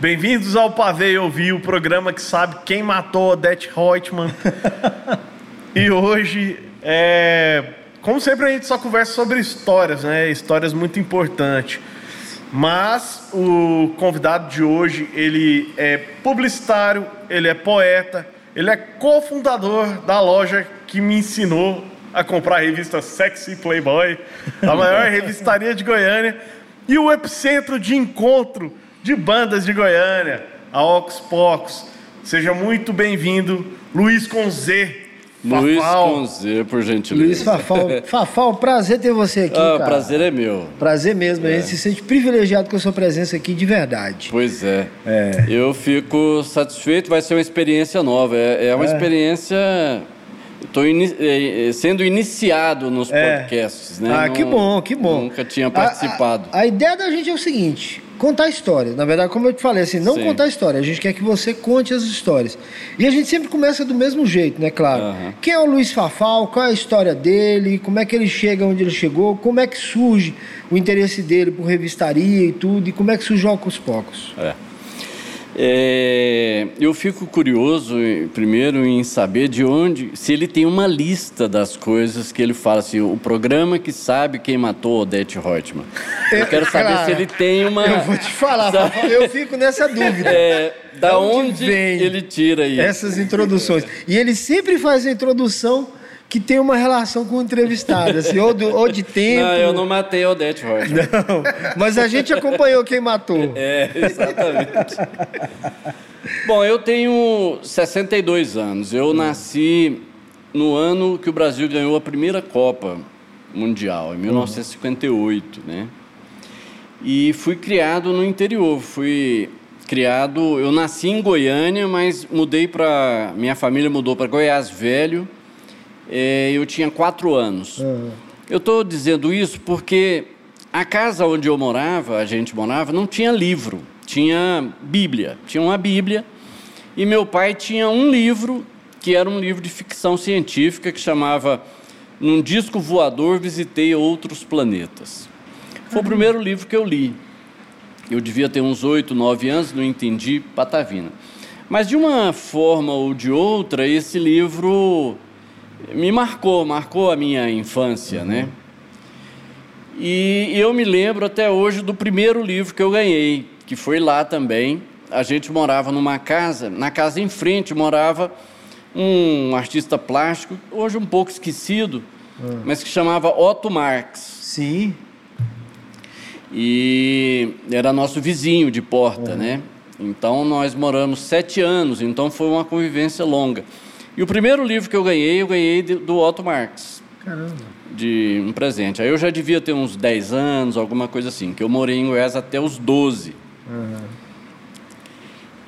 Bem-vindos ao Pavei Ouvir, o programa que sabe quem matou Odete Reutemann. e hoje, é... como sempre, a gente só conversa sobre histórias, né? Histórias muito importantes. Mas o convidado de hoje, ele é publicitário, ele é poeta, ele é cofundador da loja que me ensinou a comprar a revista Sexy Playboy, a maior revistaria de Goiânia, e o epicentro de encontro de bandas de Goiânia, a Ox Pocos. Seja muito bem-vindo, Luiz com Z. Luiz com Z, por gentileza. Luiz Fafal. Fafal, prazer ter você aqui, ah, cara. prazer é meu. Prazer mesmo, é. a gente se sente privilegiado com a sua presença aqui de verdade. Pois é. é. Eu fico satisfeito, vai ser uma experiência nova. É, é uma é. experiência Estou ini eh, sendo iniciado nos é. podcasts, né? Ah, Não, que bom, que bom. Nunca tinha participado. A, a, a, ideia da gente é o seguinte: contar histórias. Na verdade, como eu te falei, assim, não Sim. contar história. A gente quer que você conte as histórias. E a gente sempre começa do mesmo jeito, né? Claro. Uhum. Quem é o Luiz Fafal? Qual é a história dele? Como é que ele chega onde ele chegou? Como é que surge o interesse dele por revistaria e tudo? E como é que surge o Ocos Pocos? É. É, eu fico curioso, primeiro, em saber de onde, se ele tem uma lista das coisas que ele fala assim, o programa que sabe quem matou Odete Reutemann. Eu quero saber Cara, se ele tem uma. Eu vou te falar, eu fico nessa dúvida. É, da onde, onde vem ele tira isso? Essas introduções. E ele sempre faz a introdução que tem uma relação com o entrevistado, assim, ou, do, ou de tempo. Não, eu não matei a Odete Rocha. Não, mas a gente acompanhou quem matou. É, exatamente. Bom, eu tenho 62 anos. Eu nasci no ano que o Brasil ganhou a primeira Copa Mundial, em 1958, né? E fui criado no interior. Fui criado, eu nasci em Goiânia, mas mudei para minha família mudou para Goiás Velho eu tinha quatro anos. Uhum. Eu estou dizendo isso porque a casa onde eu morava, a gente morava, não tinha livro, tinha Bíblia. Tinha uma Bíblia e meu pai tinha um livro que era um livro de ficção científica que chamava Num Disco Voador Visitei Outros Planetas. Foi o primeiro livro que eu li. Eu devia ter uns oito, nove anos, não entendi patavina. Mas de uma forma ou de outra, esse livro me marcou, marcou a minha infância, né? uhum. né? E eu me lembro até hoje do primeiro livro que eu ganhei, que foi lá também. A gente morava numa casa, na casa em frente morava um artista plástico, hoje um pouco esquecido, uhum. mas que chamava Otto Marx. Sim. E era nosso vizinho de porta, uhum. né? Então nós moramos sete anos, então foi uma convivência longa. E o primeiro livro que eu ganhei, eu ganhei do Otto Marx. Caramba. De um presente. Aí eu já devia ter uns 10 anos, alguma coisa assim, que eu morei em Goiás até os 12. Uhum.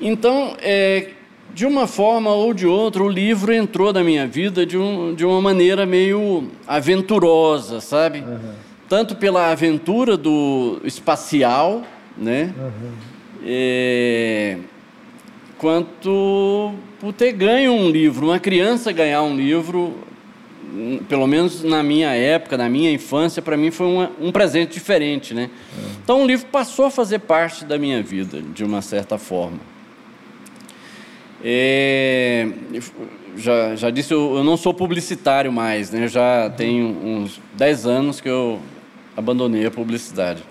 Então, é, de uma forma ou de outra, o livro entrou na minha vida de, um, de uma maneira meio aventurosa, sabe? Uhum. Tanto pela aventura do espacial, né? Uhum. É, quanto por ter ganho um livro. Uma criança ganhar um livro, pelo menos na minha época, na minha infância, para mim foi uma, um presente diferente, né? É. Então o livro passou a fazer parte da minha vida, de uma certa forma. É, já, já disse, eu, eu, não sou publicitário mais, né? Já uhum. tenho uns 10 anos que eu abandonei a publicidade.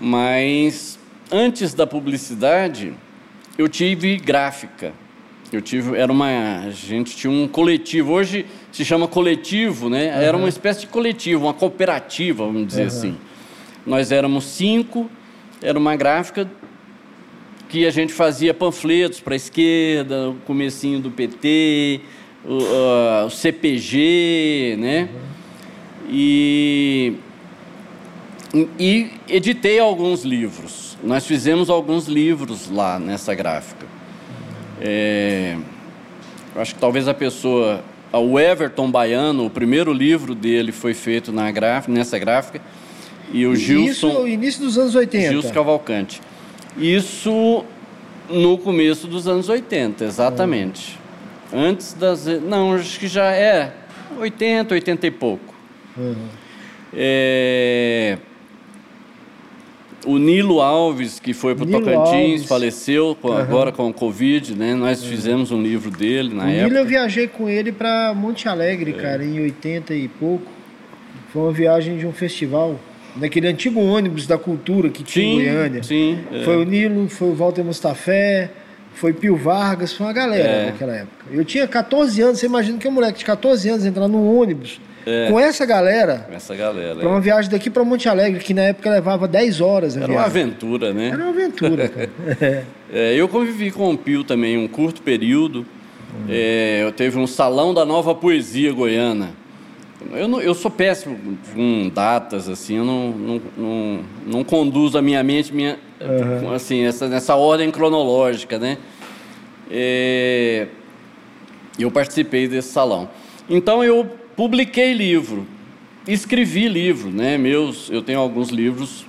Mas antes da publicidade, eu tive gráfica. Eu tive, era uma, a gente tinha um coletivo. Hoje se chama coletivo, né? Uhum. Era uma espécie de coletivo, uma cooperativa, vamos dizer uhum. assim. Nós éramos cinco, era uma gráfica que a gente fazia panfletos para a esquerda, o comecinho do PT, o, uh, o CPG, né? E, e editei alguns livros. Nós fizemos alguns livros lá nessa gráfica. É, eu acho que talvez a pessoa, o Everton Baiano, o primeiro livro dele foi feito na gráfica, nessa gráfica, e o Gilson. Isso início dos anos 80. Gilson Cavalcante. Isso no começo dos anos 80, exatamente. Uhum. Antes das. Não, acho que já é 80, 80 e pouco. Uhum. É, o Nilo Alves, que foi para o Tocantins, Alves. faleceu com, uhum. agora com o Covid, né? Nós fizemos um livro dele na o época. Nilo eu viajei com ele para Monte Alegre, é. cara, em 80 e pouco. Foi uma viagem de um festival, naquele antigo ônibus da cultura que tinha sim, em Goiânia. Sim, é. Foi o Nilo, foi o Walter Mustafé, foi Pio Vargas, foi uma galera é. naquela época. Eu tinha 14 anos, você imagina que um moleque de 14 anos entrar num ônibus é. com essa galera. Com essa galera. Pra uma é. viagem daqui para Monte Alegre, que na época levava 10 horas. Era viagem. uma aventura, né? Era uma aventura, é, eu convivi com o Pio também um curto período. Hum. eu teve um salão da nova poesia goiana. Eu, não, eu sou péssimo com datas, assim, eu não, não, não, não conduzo a minha mente minha, uhum. assim, essa, nessa ordem cronológica, né? É, eu participei desse salão. Então eu publiquei livro, escrevi livro, né? Meus, eu tenho alguns livros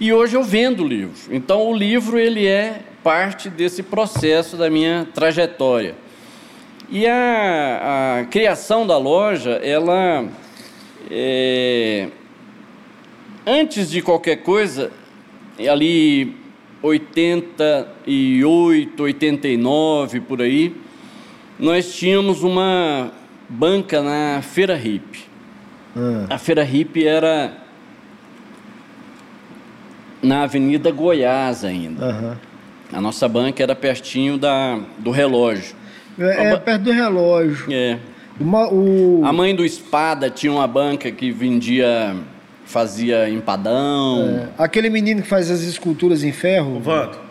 e hoje eu vendo livro. Então o livro ele é parte desse processo da minha trajetória. E a, a criação da loja, ela é, antes de qualquer coisa, ali 88, 89 por aí, nós tínhamos uma banca na Feira Hip. Ah. A Feira Hip era na Avenida Goiás ainda. Uhum. A nossa banca era pertinho da, do relógio. É, é perto do relógio. É. Uma, o... A mãe do Espada tinha uma banca que vendia fazia empadão. É. Aquele menino que faz as esculturas em ferro. O Vando.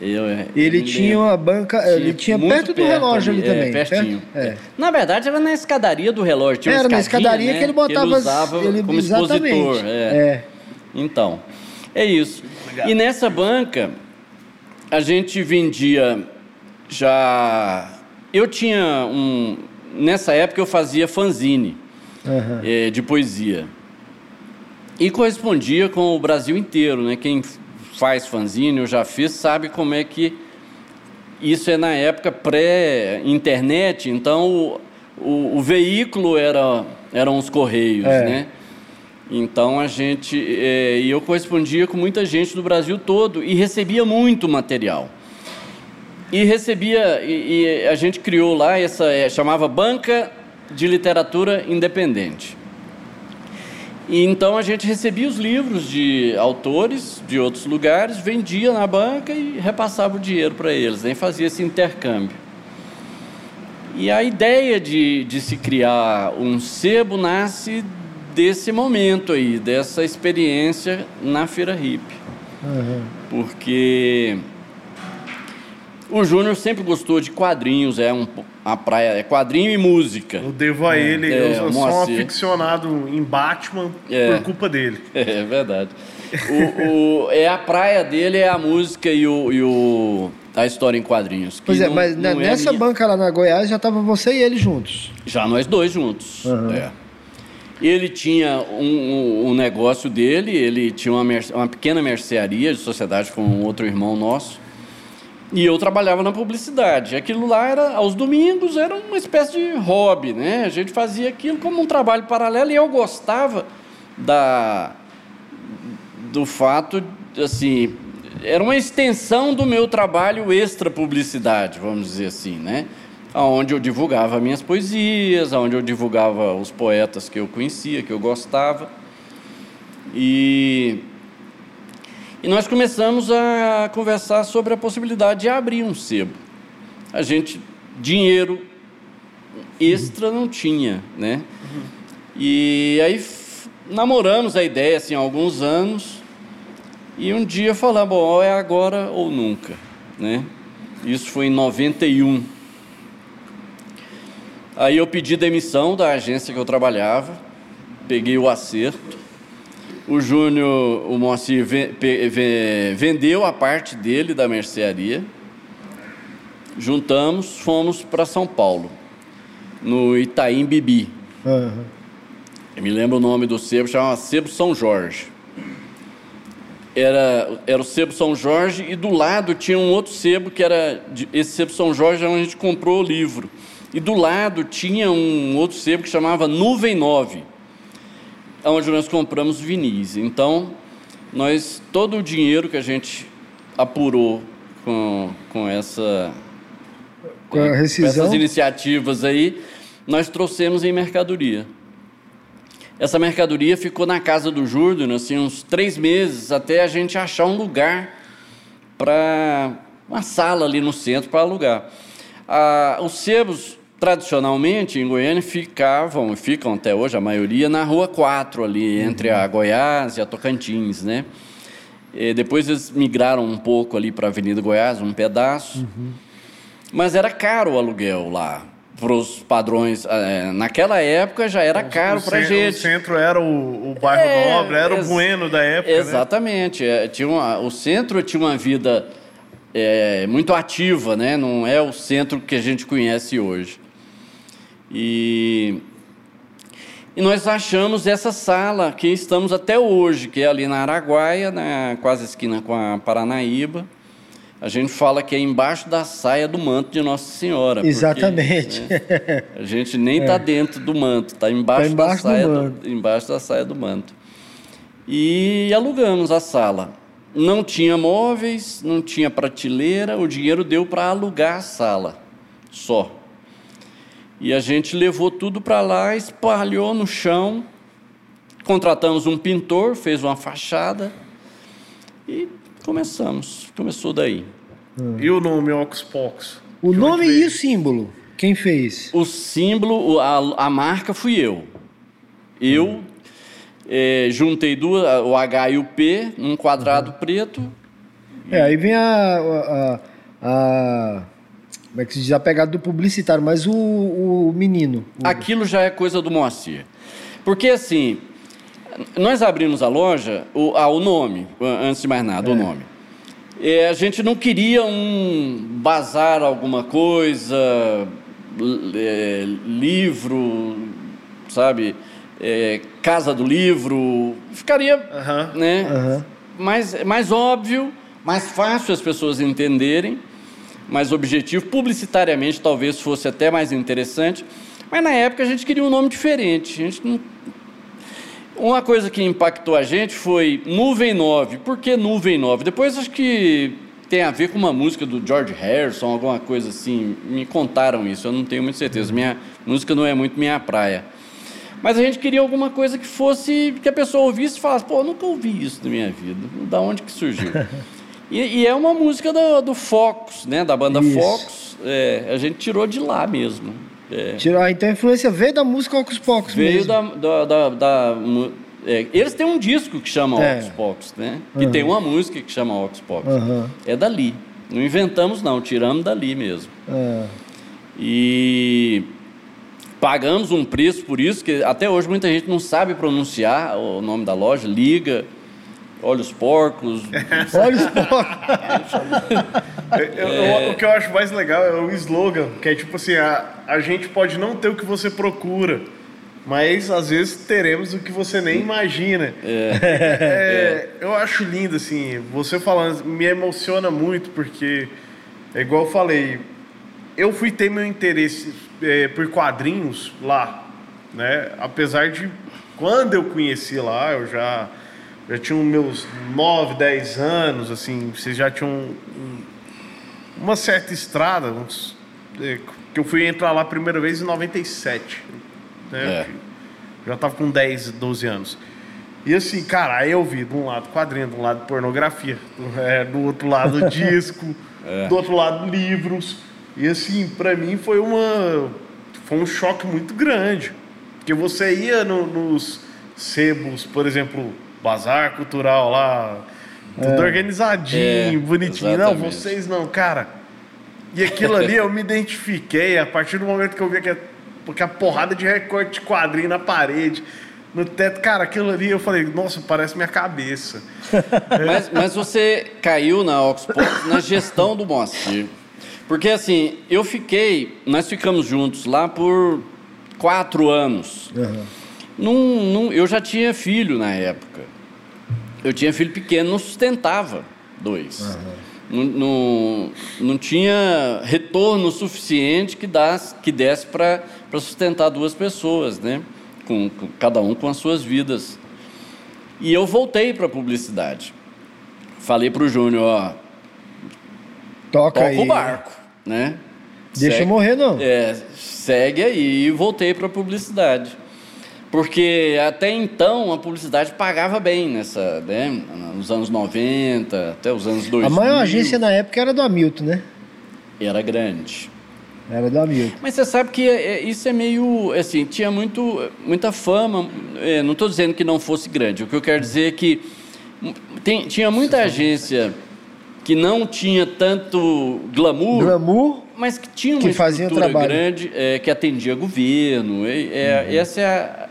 Eu, é, ele tinha uma banca, tinha ele tinha perto do relógio ali, ali também. É, pertinho. Perto, é. Na verdade, era na escadaria do relógio. Tinha era na escadaria né? que ele botava. Ele usava ele, como expositor. É. é. Então, é isso. Obrigado. E nessa banca, a gente vendia já. Eu tinha um. Nessa época eu fazia fanzine uhum. de poesia. E correspondia com o Brasil inteiro, né? Quem faz fanzine ou já fez sabe como é que isso é na época pré-internet, então o, o, o, veículo era, eram os correios, é. né? Então a gente é, e eu correspondia com muita gente do Brasil todo e recebia muito material. E recebia e, e a gente criou lá essa é, chamava banca de literatura independente. E então a gente recebia os livros de autores de outros lugares, vendia na banca e repassava o dinheiro para eles, nem fazia esse intercâmbio. E a ideia de, de se criar um sebo nasce desse momento aí, dessa experiência na Feira Hip. Uhum. Porque o Júnior sempre gostou de quadrinhos, é um a praia é quadrinho e música. Eu devo a ele, é, eu, eu sou um aficionado em Batman é, por culpa dele. É, verdade. o, o, é a praia dele, é a música e o, e o a história em quadrinhos. Pois é, não, mas não é nessa é banca lá na Goiás já tava você e ele juntos. Já nós dois juntos. Uhum. É. Ele tinha um, um, um, negócio dele, ele tinha uma, uma pequena mercearia de sociedade com um outro irmão nosso. E eu trabalhava na publicidade. Aquilo lá era, aos domingos, era uma espécie de hobby, né? A gente fazia aquilo como um trabalho paralelo e eu gostava da, do fato, assim, era uma extensão do meu trabalho extra publicidade, vamos dizer assim, né? Onde eu divulgava minhas poesias, onde eu divulgava os poetas que eu conhecia, que eu gostava. E e nós começamos a conversar sobre a possibilidade de abrir um sebo. A gente, dinheiro extra não tinha, né? E aí namoramos a ideia assim há alguns anos e um dia falamos, bom, é agora ou nunca, né? Isso foi em 91. Aí eu pedi demissão da agência que eu trabalhava, peguei o acerto o Júnior, o Moacir vendeu a parte dele da mercearia. Juntamos, fomos para São Paulo, no Itaim Bibi. Uhum. Eu me lembro o nome do sebo, chamava Sebo São Jorge. Era, era o Sebo São Jorge e do lado tinha um outro sebo que era. Esse Sebo São Jorge é onde a gente comprou o livro. E do lado tinha um outro sebo que chamava Nuvem 9 onde nós compramos vinis. Então, nós todo o dinheiro que a gente apurou com, com essa com a rescisão. essas iniciativas aí, nós trouxemos em mercadoria. Essa mercadoria ficou na casa do Júlio, assim, uns três meses, até a gente achar um lugar para uma sala ali no centro para alugar. Ah, os sebos, tradicionalmente, em Goiânia, ficavam, ficam até hoje, a maioria, na Rua 4, ali, entre a Goiás e a Tocantins, né? E depois eles migraram um pouco ali para a Avenida Goiás, um pedaço. Uhum. Mas era caro o aluguel lá para os padrões. É, naquela época já era caro para gente. O centro era o, o bairro é, nobre, era o bueno da época. Né? Exatamente. Né? Tinha uma, o centro tinha uma vida é, muito ativa, né? não é o centro que a gente conhece hoje. E, e nós achamos essa sala que estamos até hoje, que é ali na Araguaia, né? quase esquina com a Paranaíba a gente fala que é embaixo da saia do manto de Nossa Senhora. Exatamente. Porque, né, a gente nem está é. dentro do manto, está embaixo, tá embaixo, da saia do, do, embaixo da saia do manto. E alugamos a sala. Não tinha móveis, não tinha prateleira, o dinheiro deu para alugar a sala, só. E a gente levou tudo para lá, espalhou no chão, contratamos um pintor, fez uma fachada e começamos. Começou daí. E o nome Ocus Pocus? O nome e o símbolo? Quem fez? O símbolo, a, a marca fui eu. Eu hum. é, juntei duas, o H e o P num quadrado uhum. preto. É, aí vem a, a, a, Como é que se diz? A pegada do publicitário, mas o, o menino. O... Aquilo já é coisa do Moacir. Porque assim, nós abrimos a loja, o, ah, o nome, antes de mais nada, é. o nome. É, a gente não queria um bazar alguma coisa, é, livro, sabe? É, casa do livro, ficaria uhum. Né, uhum. Mais, mais óbvio, mais fácil as pessoas entenderem, mais objetivo. Publicitariamente talvez fosse até mais interessante, mas na época a gente queria um nome diferente. A gente não uma coisa que impactou a gente foi Nuvem 9. Por que Nuvem 9? Depois acho que tem a ver com uma música do George Harrison, alguma coisa assim. Me contaram isso, eu não tenho muita certeza. Minha música não é muito minha praia. Mas a gente queria alguma coisa que fosse que a pessoa ouvisse e falasse, pô, nunca ouvi isso na minha vida. Da onde que surgiu? e, e, é uma música do, do Focus, né? Da banda isso. Focus. É, a gente tirou de lá mesmo. É. Tirar, então a influência veio da música Ocus Pocus Veio mesmo. da... da, da, da é, eles têm um disco que chama é. Ocus Pocus, né? Que uhum. tem uma música que chama Ocus Pocus. Uhum. É dali. Não inventamos não, tiramos dali mesmo. É. E pagamos um preço por isso, que até hoje muita gente não sabe pronunciar o nome da loja, liga Olhos porcos. Olhos porcos. eu, eu, o que eu acho mais legal é o slogan, que é tipo assim, a, a gente pode não ter o que você procura, mas às vezes teremos o que você nem imagina. É. É, eu acho lindo, assim, você falando, me emociona muito, porque, é igual eu falei, eu fui ter meu interesse é, por quadrinhos lá, né? Apesar de, quando eu conheci lá, eu já já tinham meus 9, 10 anos, assim, vocês já tinham um, uma certa estrada, uns, é, que eu fui entrar lá a primeira vez em 97. Né? É. Já tava com 10, 12 anos. E assim, cara, aí eu vi de um lado quadrinho, de um lado pornografia, do, é, do outro lado disco, é. do outro lado livros. E assim, para mim foi uma foi um choque muito grande. Porque você ia no, nos sebos, por exemplo, bazar cultural lá, tudo é. organizadinho, é, bonitinho. Exatamente. Não, vocês não, cara. E aquilo ali eu me identifiquei a partir do momento que eu vi que porque a porrada de recorte de quadrinho na parede, no teto, cara, aquilo ali eu falei, nossa, parece minha cabeça. mas, mas você caiu na Oxford na gestão do Moacir. Porque assim, eu fiquei, nós ficamos juntos lá por quatro anos. Uhum. Num, num, eu já tinha filho na época eu tinha filho pequeno, não sustentava dois. Uhum. Não, não, não, tinha retorno suficiente que, das, que desse para sustentar duas pessoas, né? Com, com, cada um com as suas vidas. E eu voltei para publicidade. Falei para o Júnior, ó, toca, toca aí. o barco, né? Deixa segue, eu morrer não. É, segue aí e voltei para publicidade. Porque até então a publicidade pagava bem nessa, né? Nos anos 90, até os anos 2000. A maior agência na época era do Hamilton, né? Era grande. Era do Hamilton. Mas você sabe que é, isso é meio. Assim, tinha muito, muita fama. É, não estou dizendo que não fosse grande. O que eu quero dizer é que tem, tinha muita agência que não tinha tanto glamour. Glamour. Mas que tinha uma que estrutura grande, é, que atendia governo. É, é, uhum. Essa é a,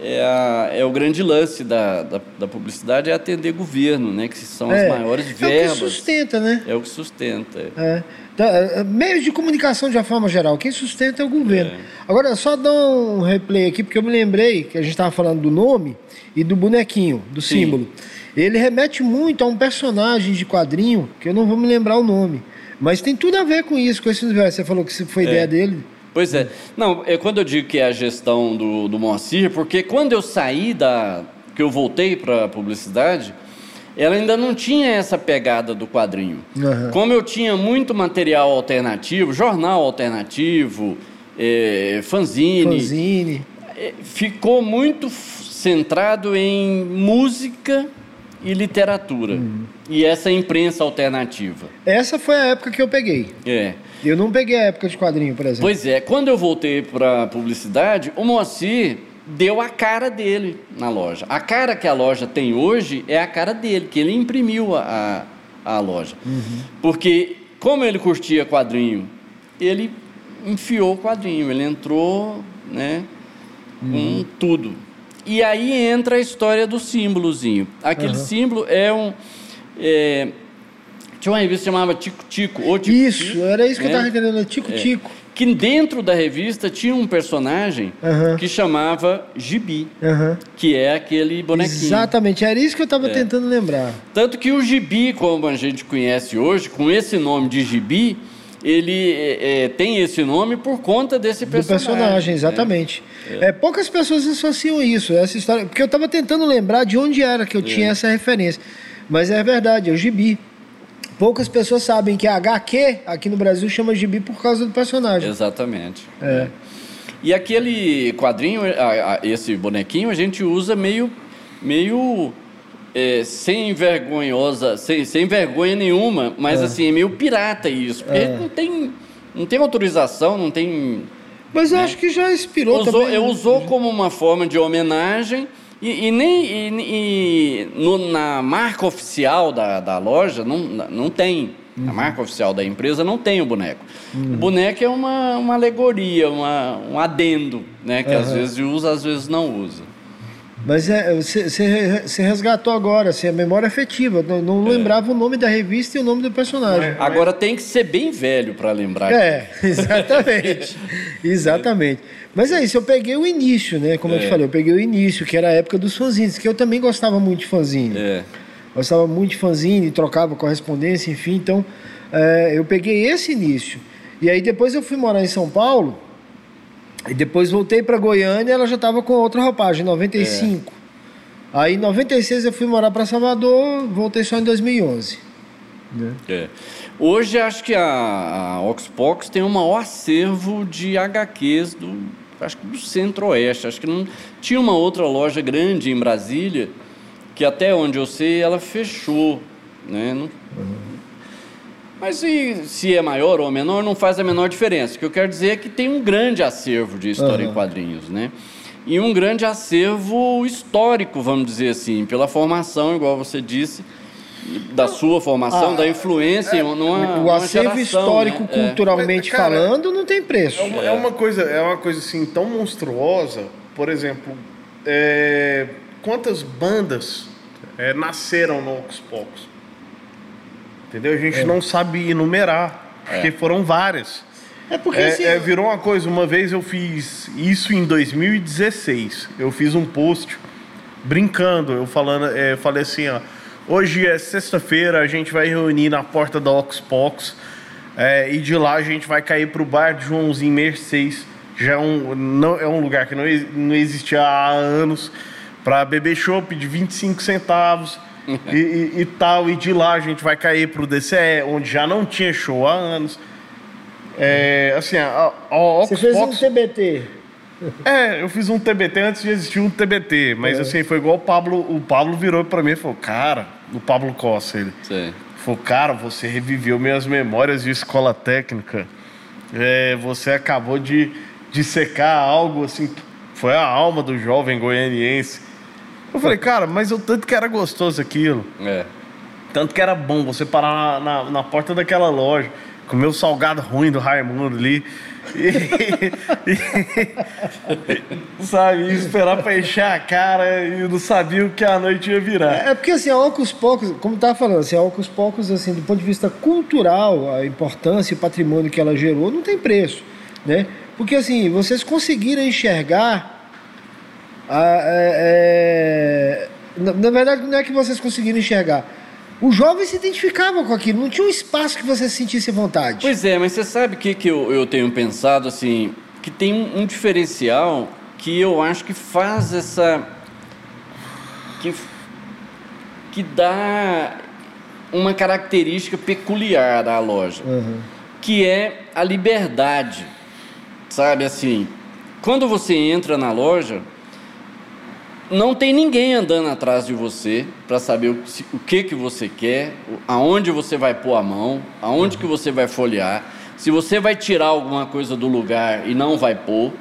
é, a, é, o grande lance da, da, da, publicidade, é atender governo, né? Que são as maiores verbas. É o que sustenta, né? É o que sustenta. É. Então, meios de comunicação de uma forma geral, quem sustenta é o governo. É. Agora, só dar um replay aqui, porque eu me lembrei que a gente estava falando do nome e do bonequinho, do Sim. símbolo. Ele remete muito a um personagem de quadrinho, que eu não vou me lembrar o nome. Mas tem tudo a ver com isso, com esse universo. Você falou que foi é. ideia dele. Pois é. Não, é quando eu digo que é a gestão do, do Moacir, porque quando eu saí da. que eu voltei para a publicidade, ela ainda não tinha essa pegada do quadrinho. Uhum. Como eu tinha muito material alternativo, jornal alternativo, é, fanzine. Fanzine. É, ficou muito centrado em música e literatura. Uhum. E essa imprensa alternativa. Essa foi a época que eu peguei. É. Eu não peguei a época de quadrinho, por exemplo. Pois é, quando eu voltei para publicidade, o Moacir deu a cara dele na loja. A cara que a loja tem hoje é a cara dele, que ele imprimiu a, a, a loja. Uhum. Porque, como ele curtia quadrinho, ele enfiou o quadrinho, ele entrou né, uhum. com tudo. E aí entra a história do símbolozinho. Aquele uhum. símbolo é um. É, tinha uma revista que chamava Tico Tico. Ou Tico isso, Tico, era isso que né? eu estava entendendo, Tico é. Tico. Que dentro da revista tinha um personagem uhum. que chamava Gibi, uhum. que é aquele bonequinho. Exatamente, era isso que eu estava é. tentando lembrar. Tanto que o Gibi, como a gente conhece hoje, com esse nome de Gibi, ele é, é, tem esse nome por conta desse personagem. Do personagem, né? exatamente. É. é. poucas pessoas associam isso, essa história. Porque eu estava tentando lembrar de onde era que eu tinha é. essa referência. Mas é verdade, é o gibi. Poucas pessoas sabem que a HQ aqui no Brasil chama gibi por causa do personagem. Exatamente. É. E aquele quadrinho, esse bonequinho, a gente usa meio, meio é, sem vergonhosa, sem, sem vergonha nenhuma, mas é. assim, é meio pirata isso. Porque é. não tem, não tem autorização, não tem. Mas eu né? acho que já inspirou usou, também. Eu usou como uma forma de homenagem e, e nem e, e no, na marca oficial da, da loja não, não tem. Uhum. A marca oficial da empresa não tem o boneco. Uhum. O boneco é uma, uma alegoria, uma, um adendo, né? Que uhum. às vezes usa, às vezes não usa. Mas é, você, você resgatou agora, assim, a memória afetiva. Não, não é. lembrava o nome da revista e o nome do personagem. Agora tem que ser bem velho para lembrar. É, exatamente. exatamente. Mas é isso, eu peguei o início, né? Como é. eu te falei, eu peguei o início, que era a época dos fanzines, que eu também gostava muito de fanzine. É. Gostava muito de fanzine, trocava correspondência, enfim. Então, é, eu peguei esse início. E aí depois eu fui morar em São Paulo e depois voltei para Goiânia, ela já estava com outra roupagem, 95. É. Aí em 96 eu fui morar para Salvador, voltei só em 2011. Né? É. Hoje acho que a, a Oxbox tem o maior acervo de HQs do, acho que do Centro-Oeste. Acho que não tinha uma outra loja grande em Brasília que até onde eu sei ela fechou, né? Não, uhum. Mas se, se é maior ou menor, não faz a menor diferença. O que eu quero dizer é que tem um grande acervo de história uhum. em quadrinhos, né? E um grande acervo histórico, vamos dizer assim, pela formação, igual você disse, da sua formação, ah, da influência, é, numa, o acervo geração, histórico, né? É. culturalmente é. falando, não tem preço. É uma, é uma, coisa, é uma coisa assim tão monstruosa. Por exemplo, é, quantas bandas é, nasceram no Ocus Pocus? Entendeu? A gente é. não sabe enumerar, porque é. foram várias. É porque é, assim, é, virou uma coisa. Uma vez eu fiz isso em 2016. Eu fiz um post brincando, eu falando, é, falei assim, ó. Hoje é sexta-feira, a gente vai reunir na porta da Oxbox é, e de lá a gente vai cair pro bar de Joãozinho Mercedes. Já é um, não, é um lugar que não, não existia há anos para beber chopp de 25 centavos e, e, e, tal. E de lá a gente vai cair pro DCE, onde já não tinha show há anos. É, assim, a, a Você fez um TBT. É, eu fiz um TBT antes de existir um TBT, mas é. assim, foi igual o Pablo, o Pablo virou para mim e falou, cara, o Pablo Costa, ele Sim. falou, cara, você reviveu minhas memórias de escola técnica, é, você acabou de, de secar algo assim, foi a alma do jovem goianiense. Eu falei, cara, mas eu tanto que era gostoso aquilo. É. Tanto que era bom você parar na, na, na porta daquela loja, comer o salgado ruim do Raimundo ali e, e, sabe, esperar pra encher a cara e não sabia o que a noite ia virar. É, é porque assim, a Ocus Pocos, como tava falando, assim, a Ocus Pocos, assim, do ponto de vista cultural, a importância e o patrimônio que ela gerou não tem preço, né? Porque assim, vocês conseguiram enxergar a, é, é, na, na verdade, não é que vocês conseguiram enxergar o jovem se identificava com aquilo, não tinha um espaço que você sentisse vontade. Pois é, mas você sabe o que, que eu, eu tenho pensado, assim, que tem um, um diferencial que eu acho que faz essa. que, que dá uma característica peculiar à loja, uhum. que é a liberdade. Sabe assim, quando você entra na loja, não tem ninguém andando atrás de você para saber o, o, que, que você quer, aonde você vai pôr a mão, aonde que você vai folhear, se você vai tirar alguma coisa do lugar e não vai pôr.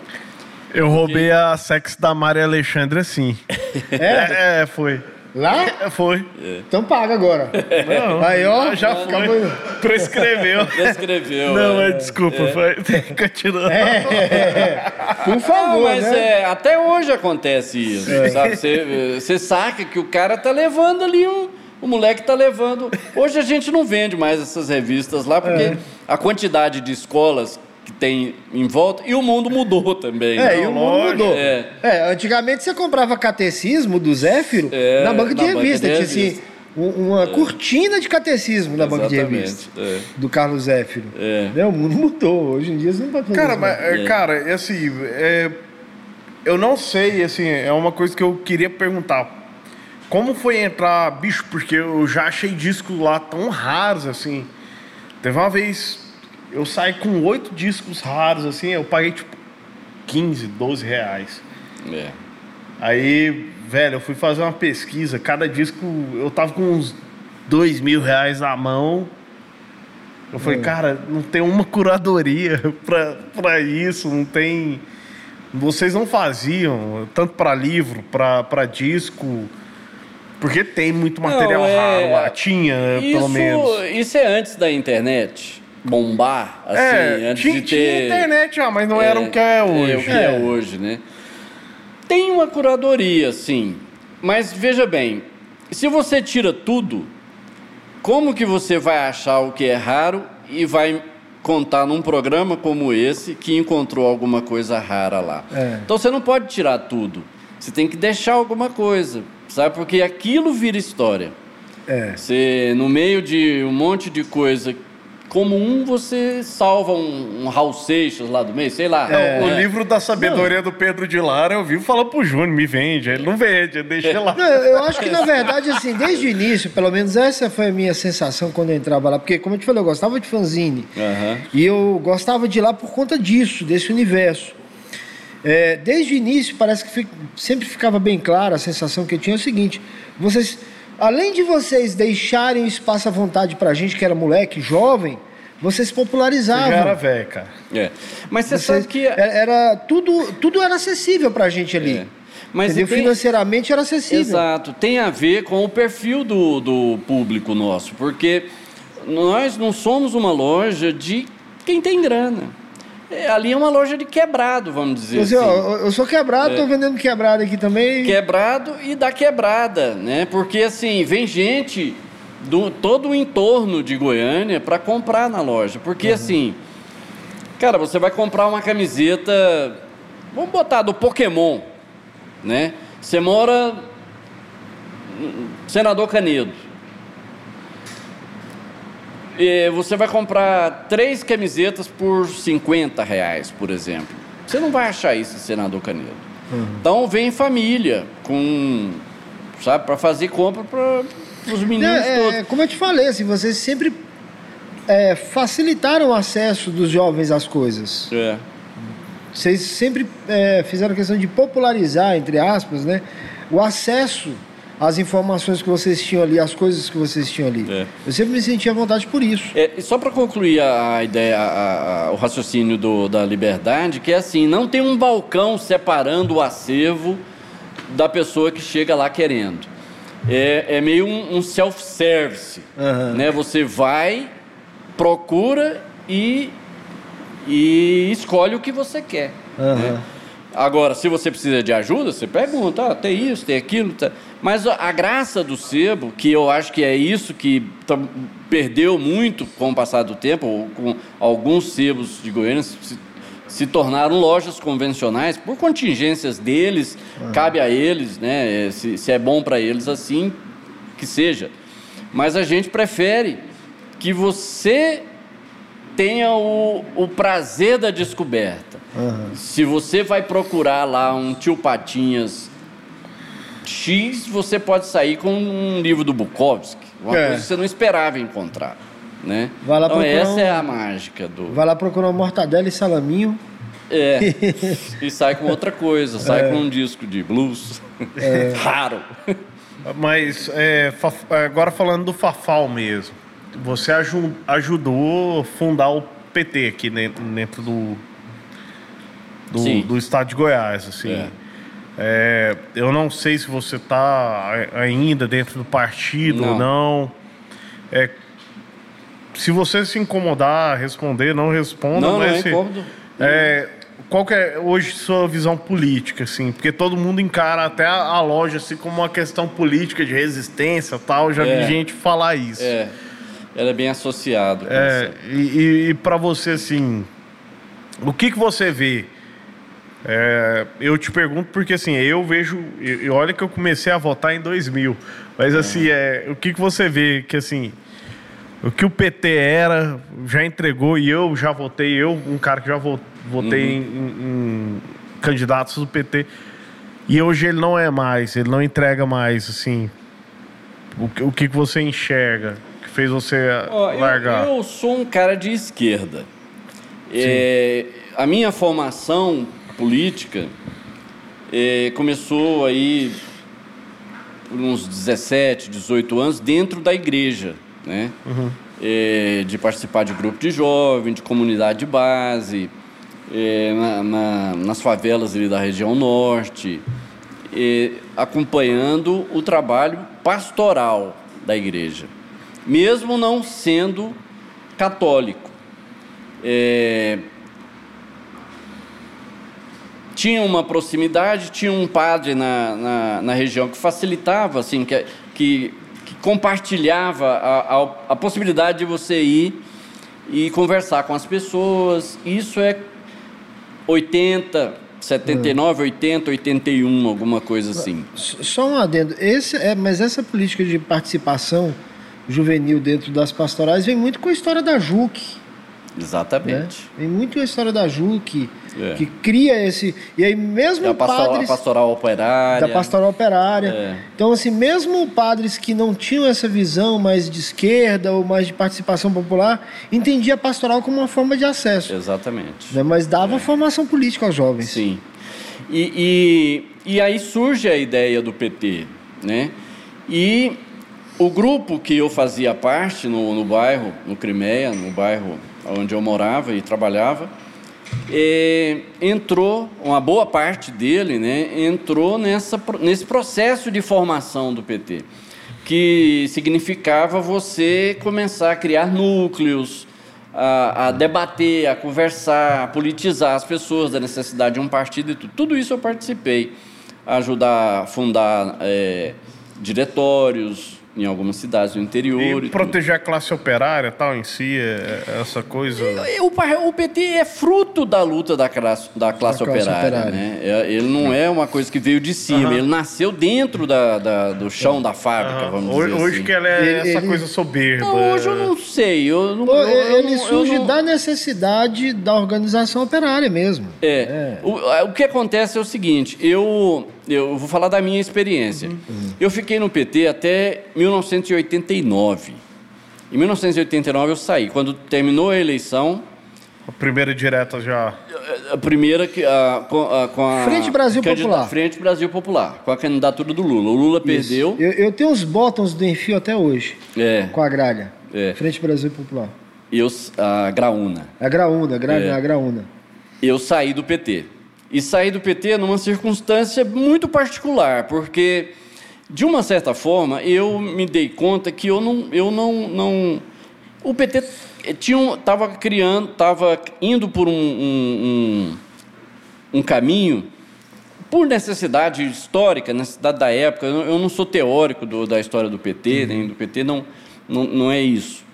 Eu roubei a sex da Maria Alexandre assim. É? É, foi. Lá? É, foi. É. Então paga agora. Não, Aí, ó, já foi. Acabou. Prescreveu. Prescreveu. Não, é, desculpa, é. foi. Continua. É. Por favor. Não, mas né? é, até hoje acontece isso. É. Sabe? Você, você saca que o cara tá levando ali um. O moleque tá levando. Hoje a gente não vende mais essas revistas lá, porque é. a quantidade de escolas que tem em volta. E o mundo mudou também. É, e o mundo mudou. É. é. antigamente você comprava catecismo do Zéfiro é, na banca de na revista. Banca de tinha assim, uma é. cortina de catecismo na banca de revista. É. Do Carlos Zéfiro. É. Né, o mundo mudou. Hoje em dia você não pode fazer Cara, isso, mas, é, cara, assim, eu não sei, assim, é uma coisa que eu queria perguntar. Como foi entrar, bicho, porque eu já achei discos lá tão raros, assim. Teve uma vez, eu saí com oito discos raros, assim, eu paguei tipo 15, 12 reais. É. Aí, velho, eu fui fazer uma pesquisa, cada disco eu tava com uns dois mil reais na mão. Eu falei, é. cara, não tem uma curadoria pra, pra isso, não tem. Vocês não faziam, tanto para livro, para disco. Porque tem muito material não, é... raro lá, tinha, isso, pelo menos. Isso é antes da internet bombar, assim, é, antes tinha, de ter... Tinha internet, ah, mas não é, era o que é hoje. É o que é. é hoje, né? Tem uma curadoria, sim, mas veja bem, se você tira tudo, como que você vai achar o que é raro e vai contar num programa como esse que encontrou alguma coisa rara lá? É. Então você não pode tirar tudo, você tem que deixar alguma coisa, sabe? Porque aquilo vira história. É. Você, no meio de um monte de coisa comum, você salva um, um Raul Seixas lá do meio, sei lá. É, o livro da sabedoria não. do Pedro de Lara, eu vivo falar pro Júnior, me vende. Ele não vende, deixa lá. Não, eu acho que, na verdade, assim, desde o início, pelo menos essa foi a minha sensação quando eu entrava lá. Porque, como eu te falei, eu gostava de fanzine. Uhum. E eu gostava de ir lá por conta disso, desse universo. É, desde o início, parece que sempre ficava bem claro a sensação que eu tinha é o seguinte: vocês além de vocês deixarem espaço à vontade pra gente que era moleque, jovem, vocês popularizavam. Já era velho, cara. É. Mas você sabe que. Era, tudo, tudo era acessível pra gente ali. É. Mas tem... financeiramente era acessível. Exato. Tem a ver com o perfil do, do público nosso. Porque nós não somos uma loja de quem tem grana. É, ali é uma loja de quebrado, vamos dizer assim. eu sou quebrado, estou é. vendendo quebrado aqui também. Quebrado e da quebrada, né? Porque assim, vem gente do todo o entorno de Goiânia para comprar na loja. Porque uhum. assim, cara, você vai comprar uma camiseta, vamos botar do Pokémon, né? Você mora Senador Canedo você vai comprar três camisetas por 50 reais, por exemplo. Você não vai achar isso Senador Canedo. Uhum. Então vem família com, sabe, para fazer compra para os meninos é, todos. É, como eu te falei, assim, vocês sempre é, facilitaram o acesso dos jovens às coisas. É. Vocês sempre é, fizeram questão de popularizar, entre aspas, né, o acesso às informações que vocês tinham ali, as coisas que vocês tinham ali. É. Eu sempre me sentia à vontade por isso. É, só para concluir a ideia, a, a, o raciocínio do, da liberdade, que é assim, não tem um balcão separando o acervo da pessoa que chega lá querendo. É, é meio um, um self-service. Uhum. Né? Você vai, procura e e escolhe o que você quer. Uhum. Né? Agora, se você precisa de ajuda, você pergunta, ah, tem isso, tem aquilo. Tá. Mas a graça do sebo, que eu acho que é isso que perdeu muito com o passar do tempo, com alguns sebos de Goiânia se, se tornaram lojas convencionais, por contingências deles, uhum. cabe a eles, né? Se, se é bom para eles assim, que seja. Mas a gente prefere que você tenha o, o prazer da descoberta. Uhum. Se você vai procurar lá um tio Patinhas X, você pode sair com um livro do Bukowski, uma é. coisa que você não esperava encontrar. Né? Vai lá então essa um... é a mágica do. Vai lá procurar uma mortadela e salaminho. É. e sai com outra coisa, sai é. com um disco de blues. É. Raro. Mas é, agora falando do Fafal mesmo você ajudou a fundar o PT aqui dentro do, do, do estado de Goiás, assim. É. É, eu não sei se você está ainda dentro do partido não. ou não. É, se você se incomodar, responder, não responda. Não, mas, não é, qual é hoje sua visão política, assim? Porque todo mundo encara até a, a loja assim como uma questão política de resistência, tal. Já é. vi gente falar isso. É. Ela é bem associado. É, e, e para você, assim, o que, que você vê? É, eu te pergunto porque, assim, eu vejo... E olha que eu comecei a votar em 2000. Mas, é. assim, é, o que, que você vê que, assim... O que o PT era, já entregou e eu já votei, eu, um cara que já votei uhum. em, em candidatos do PT, e hoje ele não é mais, ele não entrega mais, assim. O, o que, que você enxerga? fez você largar? Eu, eu, sou um cara de esquerda. É, a minha formação política é, começou aí por uns 17, 18 anos dentro da igreja, né? Uhum. É, de participar de grupo de jovens, de comunidade de base, é, na, na, nas favelas ali da região norte, é, acompanhando o trabalho pastoral da igreja mesmo não sendo católico. É... Tinha uma proximidade, tinha um padre na, na, na região que facilitava, assim, que, que, que compartilhava a, a, a possibilidade de você ir e conversar com as pessoas. Isso é 80, 79, 80, 81, alguma coisa assim. Só um adendo. Esse é, mas essa política de participação juvenil dentro das pastorais vem muito com a história da JUC. Exatamente. Né? Vem muito com a história da JUC, é. que cria esse. E aí, mesmo a pastoral, padres. A pastoral operária. Da pastoral operária. É. Então, assim, mesmo padres que não tinham essa visão mais de esquerda ou mais de participação popular, entendia a pastoral como uma forma de acesso. Exatamente. Né? Mas dava é. formação política aos jovens. Sim. E, e, e aí surge a ideia do PT, né? E o grupo que eu fazia parte no, no bairro, no Crimeia, no bairro onde eu morava e trabalhava, e entrou, uma boa parte dele, né, entrou nessa, nesse processo de formação do PT, que significava você começar a criar núcleos, a, a, debater, a conversar, a politizar as pessoas da necessidade de um partido e tudo. Tudo isso eu participei, ajudar a fundar é, diretórios, em algumas cidades do interior. E, e proteger tudo. a classe operária tal em si, é, é essa coisa. E, o, o, PT é fruto da luta da classe, da classe, da operária. Classe operária. Né? É, ele não é uma coisa que veio de cima, ele nasceu dentro da, da, do chão da fábrica, vamos hoje, dizer Hoje assim. que ela é ele, essa ele... coisa soberba. Não, hoje eu não sei. Eu não, eu, ele surge não... da necessidade da organização operária mesmo. É. é. O, o que acontece é o seguinte, eu eu vou falar da minha experiência. Uhum. Eu fiquei no PT até 1989. Em 1989 eu saí. Quando terminou a eleição. A primeira direta já. A primeira que a, com, a, com a Frente Brasil Popular. Frente Brasil Popular, com a candidatura do Lula. O Lula Isso. perdeu. Eu, eu, tenho os botões do Enfio até hoje. É. Com a gralha. É. Frente Brasil Popular. Eu, a Graúna. A Graúna, a, gra, é. a Graúna. Eu saí do PT e saí do PT numa circunstância muito particular, porque de uma certa forma eu me dei conta que eu não, eu não, não o PT estava criando, estava indo por um, um, um, um, caminho por necessidade histórica, necessidade da época. Eu não sou teórico do, da história do PT, nem do PT, não, não, não é isso.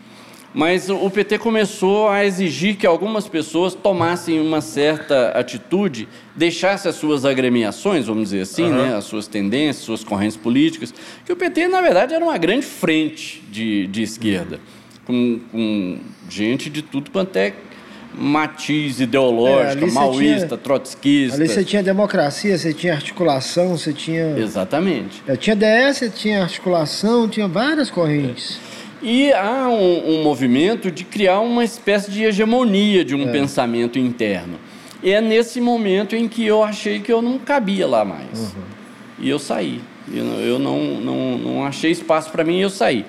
Mas o PT começou a exigir que algumas pessoas tomassem uma certa atitude, deixassem as suas agremiações, vamos dizer assim, uhum. né, as suas tendências, suas correntes políticas, que o PT, na verdade, era uma grande frente de, de esquerda, com, com gente de tudo quanto é matiz ideológico, é, maoísta, tinha, trotskista. Ali você tinha democracia, você tinha articulação, você tinha... Exatamente. É, tinha DS, tinha articulação, tinha várias correntes. É. E há um, um, movimento de criar uma espécie de hegemonia de um é. pensamento interno. E é nesse momento em que eu achei que eu não cabia lá mais. Uhum. E eu saí. Eu, eu não, não, não achei espaço para mim e eu saí.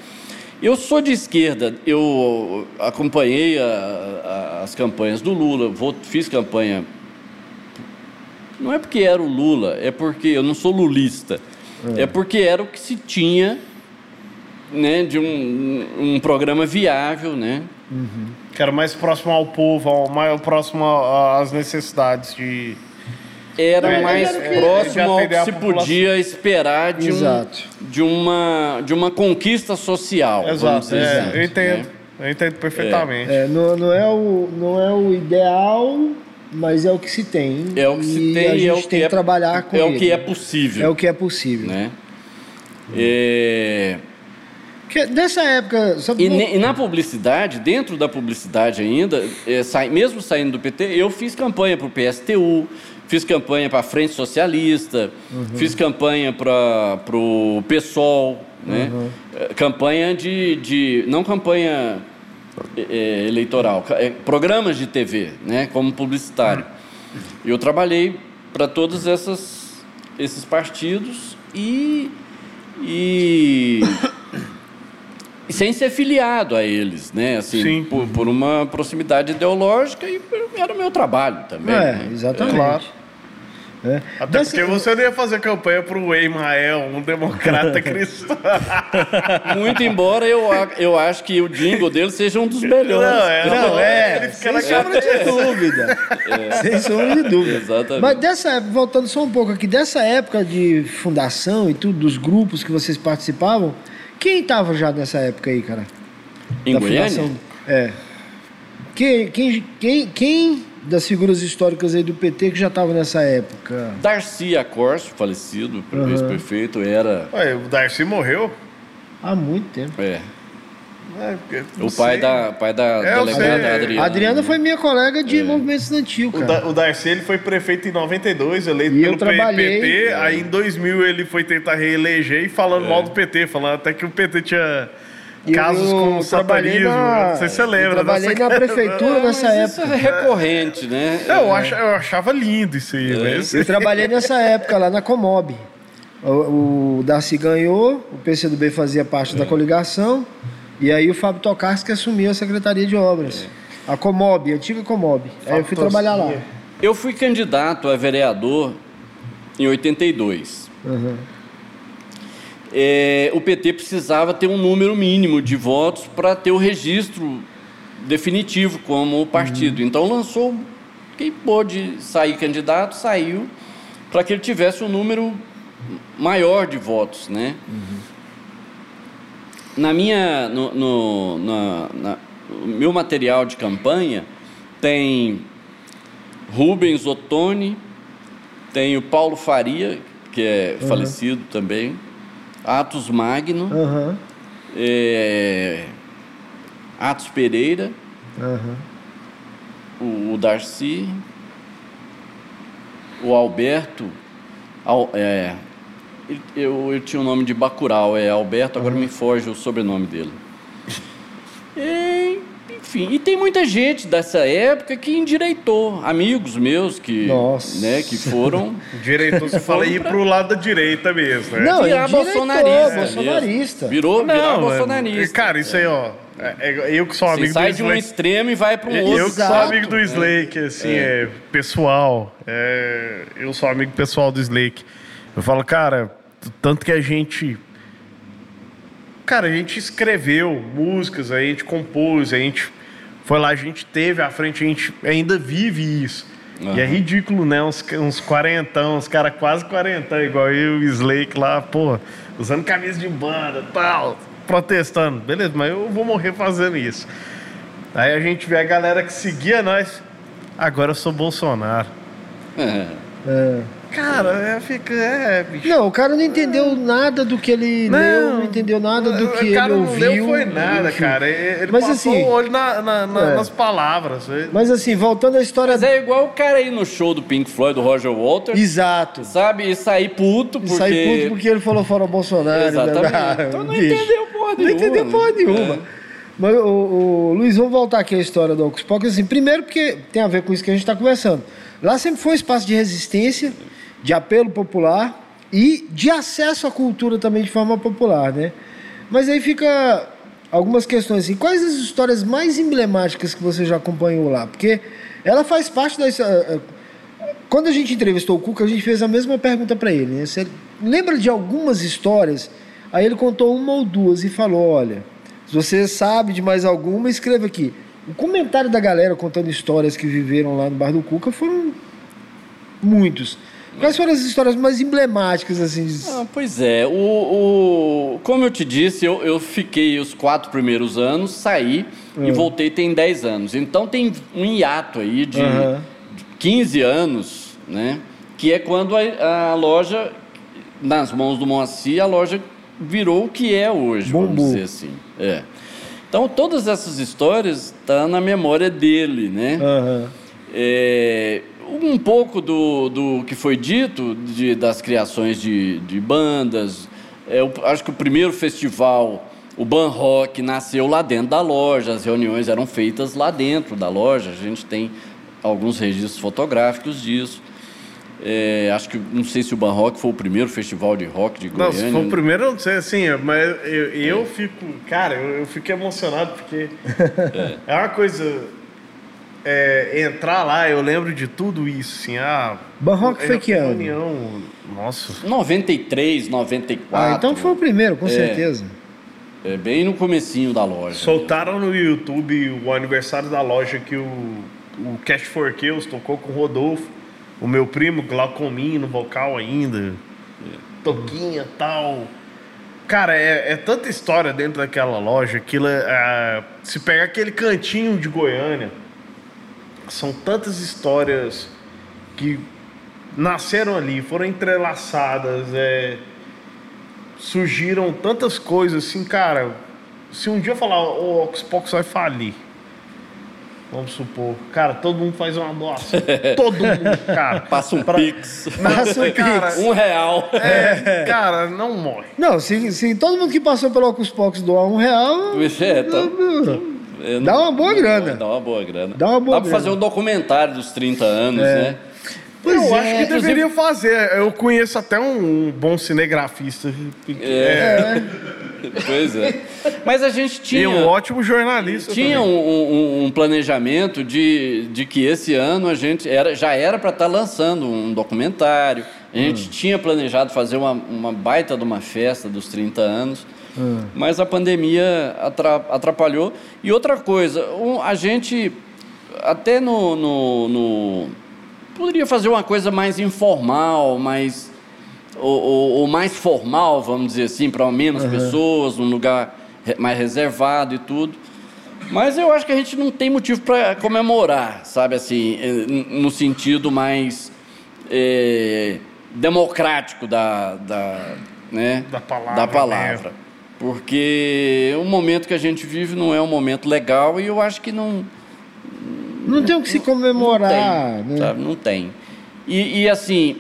Eu sou de esquerda, eu acompanhei a, a, as campanhas do Lula, vou, fiz campanha. Não é porque era o Lula, é porque eu não sou lulista. É, é porque era o que se tinha né, de um, um programa viável, né? Uhum. Que era mais próximo ao povo, mais próximo às necessidades de... Era é, mais é, próximo ao que se podia esperar de, um, de, uma, de uma conquista social. Exato, é, assim, eu entendo. Né? Eu entendo perfeitamente. É, não, não, é o, não é o ideal, mas é o que se tem. É o que se tem a gente é o tem que, que é, trabalhar com É ele. o que é possível. É o que é possível. Né? É... Que dessa época. E, e, na publicidade, dentro da publicidade ainda, é, sa, mesmo saindo do PT, eu fiz campanha para o PSTU, fiz campanha para a Frente Socialista, uhum. fiz campanha para o PSOL, né? Uhum. campanha de, de. não campanha é, eleitoral, é, programas de TV, né? como publicitário. Eu trabalhei para todos essas, esses partidos e. e sem ser filiado a eles, né? Assim, por, por, uma proximidade ideológica e era o meu trabalho também. É, né? exatamente. Claro. É. Até Desse... porque você não ia fazer campanha para o Emael, um democrata cristão. Muito embora eu, eu acho que o jingle dele seja um dos melhores. Não, é, não, é, ele fica sem sombra de dúvida. É. Sem sombra de dúvida. Exatamente. Mas dessa época, voltando só um pouco aqui, dessa época de fundação e tudo, dos grupos que vocês participavam, quem estava já nessa época aí, cara? Em da Goiânia? Fundação? É. Quem, quem, quem, quem das figuras históricas aí do PT que já estava nessa época? Darcy Acorce, falecido, uhum. ex-prefeito, era... Ué, o Darcy morreu? Há muito tempo. É. É, o pai da, pai da é, delegada Adriana. A Adriana foi minha colega de é. movimento estudantil, cara. O, da, o Darcy ele foi prefeito em 92, eleito e pelo trabalhei, PT. É. Aí em 2000 ele foi tentar reeleger e falando é. mal do PT, falando até que o PT tinha casos eu com satanismo. Na, não sei se você lembra. Eu trabalhei na prefeitura nessa época. Isso é recorrente, né? Eu, ach, eu achava lindo isso aí. É. Eu trabalhei nessa época lá na Comob. O, o Darcy ganhou, o PCdoB fazia parte da coligação. E aí o Fábio Tokarski assumiu a Secretaria de Obras. A Comob, a antiga Comob. Fábio aí eu fui trabalhar lá. Eu fui candidato a vereador em 82. Uhum. É, o PT precisava ter um número mínimo de votos para ter o registro definitivo como partido. Uhum. Então lançou quem pôde sair candidato, saiu, para que ele tivesse um número maior de votos, né? Uhum. Na minha, no, no na, na, meu material de campanha tem Rubens Ottoni, tem o Paulo Faria, que é uhum. falecido também, Atos Magno, uhum. é, Atos Pereira, uhum. o, o, Darcy, o Alberto, é, eu, eu tinha o nome de Bacurau, é Alberto, agora me foge o sobrenome dele. E, enfim, e tem muita gente dessa época que endireitou, amigos meus que, Nossa. né, que foram. Direitou, você fala ir pro lado da direita mesmo, né? Não, virar bolsonarista. bolsonarista. Virou, não, virou bolsonarista. Cara, isso aí, ó. É, é, eu que sou amigo Você sai de um extremo e vai para um outro. Eu que sou amigo do Slake, assim, é, é pessoal. É, eu sou amigo pessoal do Slake. Eu falo, cara, tanto que a gente. Cara, a gente escreveu músicas, a gente compôs, a gente foi lá, a gente teve à frente, a gente ainda vive isso. Uhum. E é ridículo, né? Uns, uns quarentão, uns caras quase quarentão, igual eu e o Slake lá, pô, usando camisa de banda tal, protestando. Beleza, mas eu vou morrer fazendo isso. Aí a gente vê a galera que seguia nós. Agora eu sou Bolsonaro. É. é. Cara, é, fica. É, bicho. Não, o cara não entendeu nada do que ele não, leu, não entendeu nada do que ele ouviu. Não leu foi nada, enfim. cara. Ele mas, passou assim, o olho na, na, na, é. nas palavras. Mas assim, voltando à história. Mas é igual o cara ir no show do Pink Floyd, do Roger Waters. Exato. Sabe? E sair puto porque. E sair puto porque ele falou fora Bolsonaro. Exatamente. Né? Então não entendeu porra nenhuma. Não entendeu porra né? nenhuma. É. Mas, o, o, Luiz, vamos voltar aqui à história do Ocus Pocus. Assim, primeiro porque tem a ver com isso que a gente está conversando. Lá sempre foi um espaço de resistência de apelo popular e de acesso à cultura também de forma popular, né? Mas aí fica algumas questões assim, quais as histórias mais emblemáticas que você já acompanhou lá? Porque ela faz parte da eh, quando a gente entrevistou o Cuca, a gente fez a mesma pergunta para ele, né? Você lembra de algumas histórias? Aí ele contou uma ou duas e falou, olha, se você sabe de mais alguma, escreva aqui. O comentário da galera contando histórias que viveram lá no Bar do Cuca foram muitos. Quais foram as histórias mais emblemáticas, assim? De... Ah, pois é, o, o, como eu te disse, eu, eu fiquei os quatro primeiros anos, saí uhum. e hum. voltei tem 10 anos. Então tem um hiato aí de, uhum. 15 anos, né? Que é quando a, a, loja, nas mãos do Moacir, a loja virou o que é hoje, Bom, vamos dizer assim. É. Então todas essas histórias estão tá na memória dele, né? Uhum. É, um pouco do, do que foi dito de, das criações de, de bandas. É, eu acho que o primeiro festival, o Ban Rock, nasceu lá dentro da loja. As reuniões eram feitas lá dentro da loja. A gente tem alguns registros fotográficos disso. É, acho que não sei se o Ban Rock foi o primeiro festival de rock de Goiânia. Não, se foi o primeiro, não sei assim, mas eu, eu é. fico, cara, eu, eu fico emocionado porque é, é uma coisa é, entrar lá, eu lembro de tudo isso, assim, ah... Barroco foi que ano? União, nossa... 93, 94... Ah, então foi o primeiro, com é, certeza. É, bem no comecinho da loja. Soltaram no YouTube o aniversário da loja que o, o Cash for Kills tocou com o Rodolfo, o meu primo, Glaucominho no vocal ainda, é. toquinha tal... Cara, é, é, tanta história dentro daquela loja, aquilo é, é, se pegar aquele cantinho de Goiânia são tantas histórias que nasceram ali, foram entrelaçadas, é, surgiram tantas coisas assim, cara. Se um dia eu falar, o Oxbox vai falir, vamos supor, cara, todo mundo faz uma doação. todo mundo, cara. Passa um pra... pix. Passa um pix. Um real. É, cara, não morre. Não, se, se todo mundo que passou pelo Oxbox doar um real. É, tá. Dá uma boa grana. Dá uma boa grana. Dá uma boa Dá pra fazer um documentário dos 30 anos, é. né? Pois eu é, acho que deveria fazer. Eu conheço até um bom cinegrafista. É. é. pois é. Mas a gente tinha. E um ótimo jornalista. Tinha um, um, um, planejamento de, de que esse ano a gente era, já era para estar tá lançando um documentário. A gente hum. tinha planejado fazer uma, uma baita de uma festa dos 30 anos. Hum. Mas a pandemia atrapalhou. E outra coisa, a gente até no, no, no, poderia fazer uma coisa mais informal, mais ou, ou, ou mais formal, vamos dizer assim, para menos uhum. pessoas, num lugar mais reservado e tudo. Mas eu acho que a gente não tem motivo para comemorar, sabe assim, eh, no sentido mais é, democrático da, da, né, da palavra. Da palavra. Porque o momento que a gente vive não é um momento legal e eu acho que não. Não tem o que se comemorar. Não tem. Né? Sabe? Não tem. E, e, assim,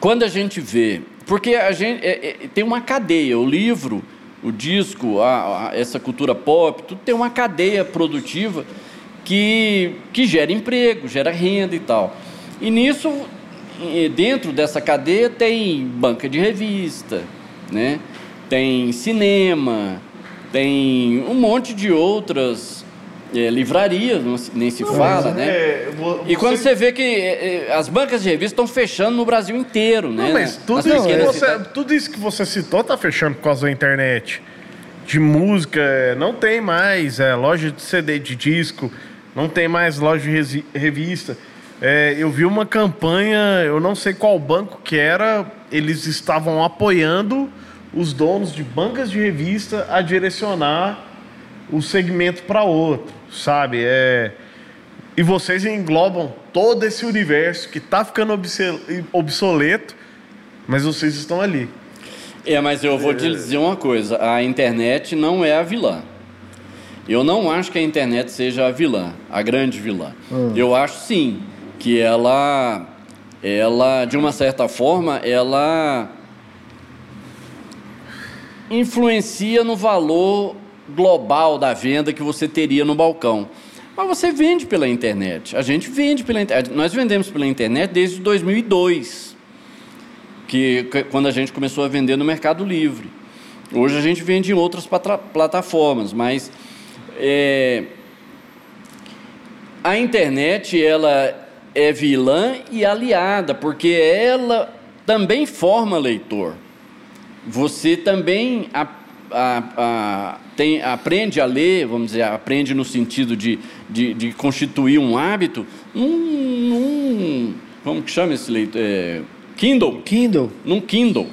quando a gente vê. Porque a gente é, é, tem uma cadeia, o livro, o disco, a, a, essa cultura pop, tudo tem uma cadeia produtiva que, que gera emprego, gera renda e tal. E nisso, dentro dessa cadeia, tem banca de revista, né? Tem cinema, tem um monte de outras é, livrarias, nem se não, fala, né? É, você... E quando você vê que é, é, as bancas de revista estão fechando no Brasil inteiro, né? Não, mas tudo, isso que, você, tudo isso que você citou está fechando por causa da internet. De música, é, não tem mais é, loja de CD de disco, não tem mais loja de revista. Eu vi uma campanha, eu não sei qual banco que era, eles estavam apoiando os donos de bancas de revista a direcionar o segmento para outro, sabe? É... E vocês englobam todo esse universo que está ficando obsoleto, mas vocês estão ali. É, mas eu vou te dizer uma coisa: a internet não é a vilã. Eu não acho que a internet seja a vilã, a grande vilã. Hum. Eu acho sim que ela, ela, de uma certa forma, ela influencia no valor global da venda que você teria no balcão. Mas você vende pela internet. A gente vende pela internet. Nós vendemos pela internet desde 2002, que, quando a gente começou a vender no Mercado Livre. Hoje a gente vende em outras plataformas, mas é, a internet ela é vilã e aliada, porque ela também forma leitor você também a, a, a, tem, aprende a ler, vamos dizer, aprende no sentido de, de, de constituir um hábito, num, num, como que chama esse leitor? É, Kindle. Kindle. Num Kindle.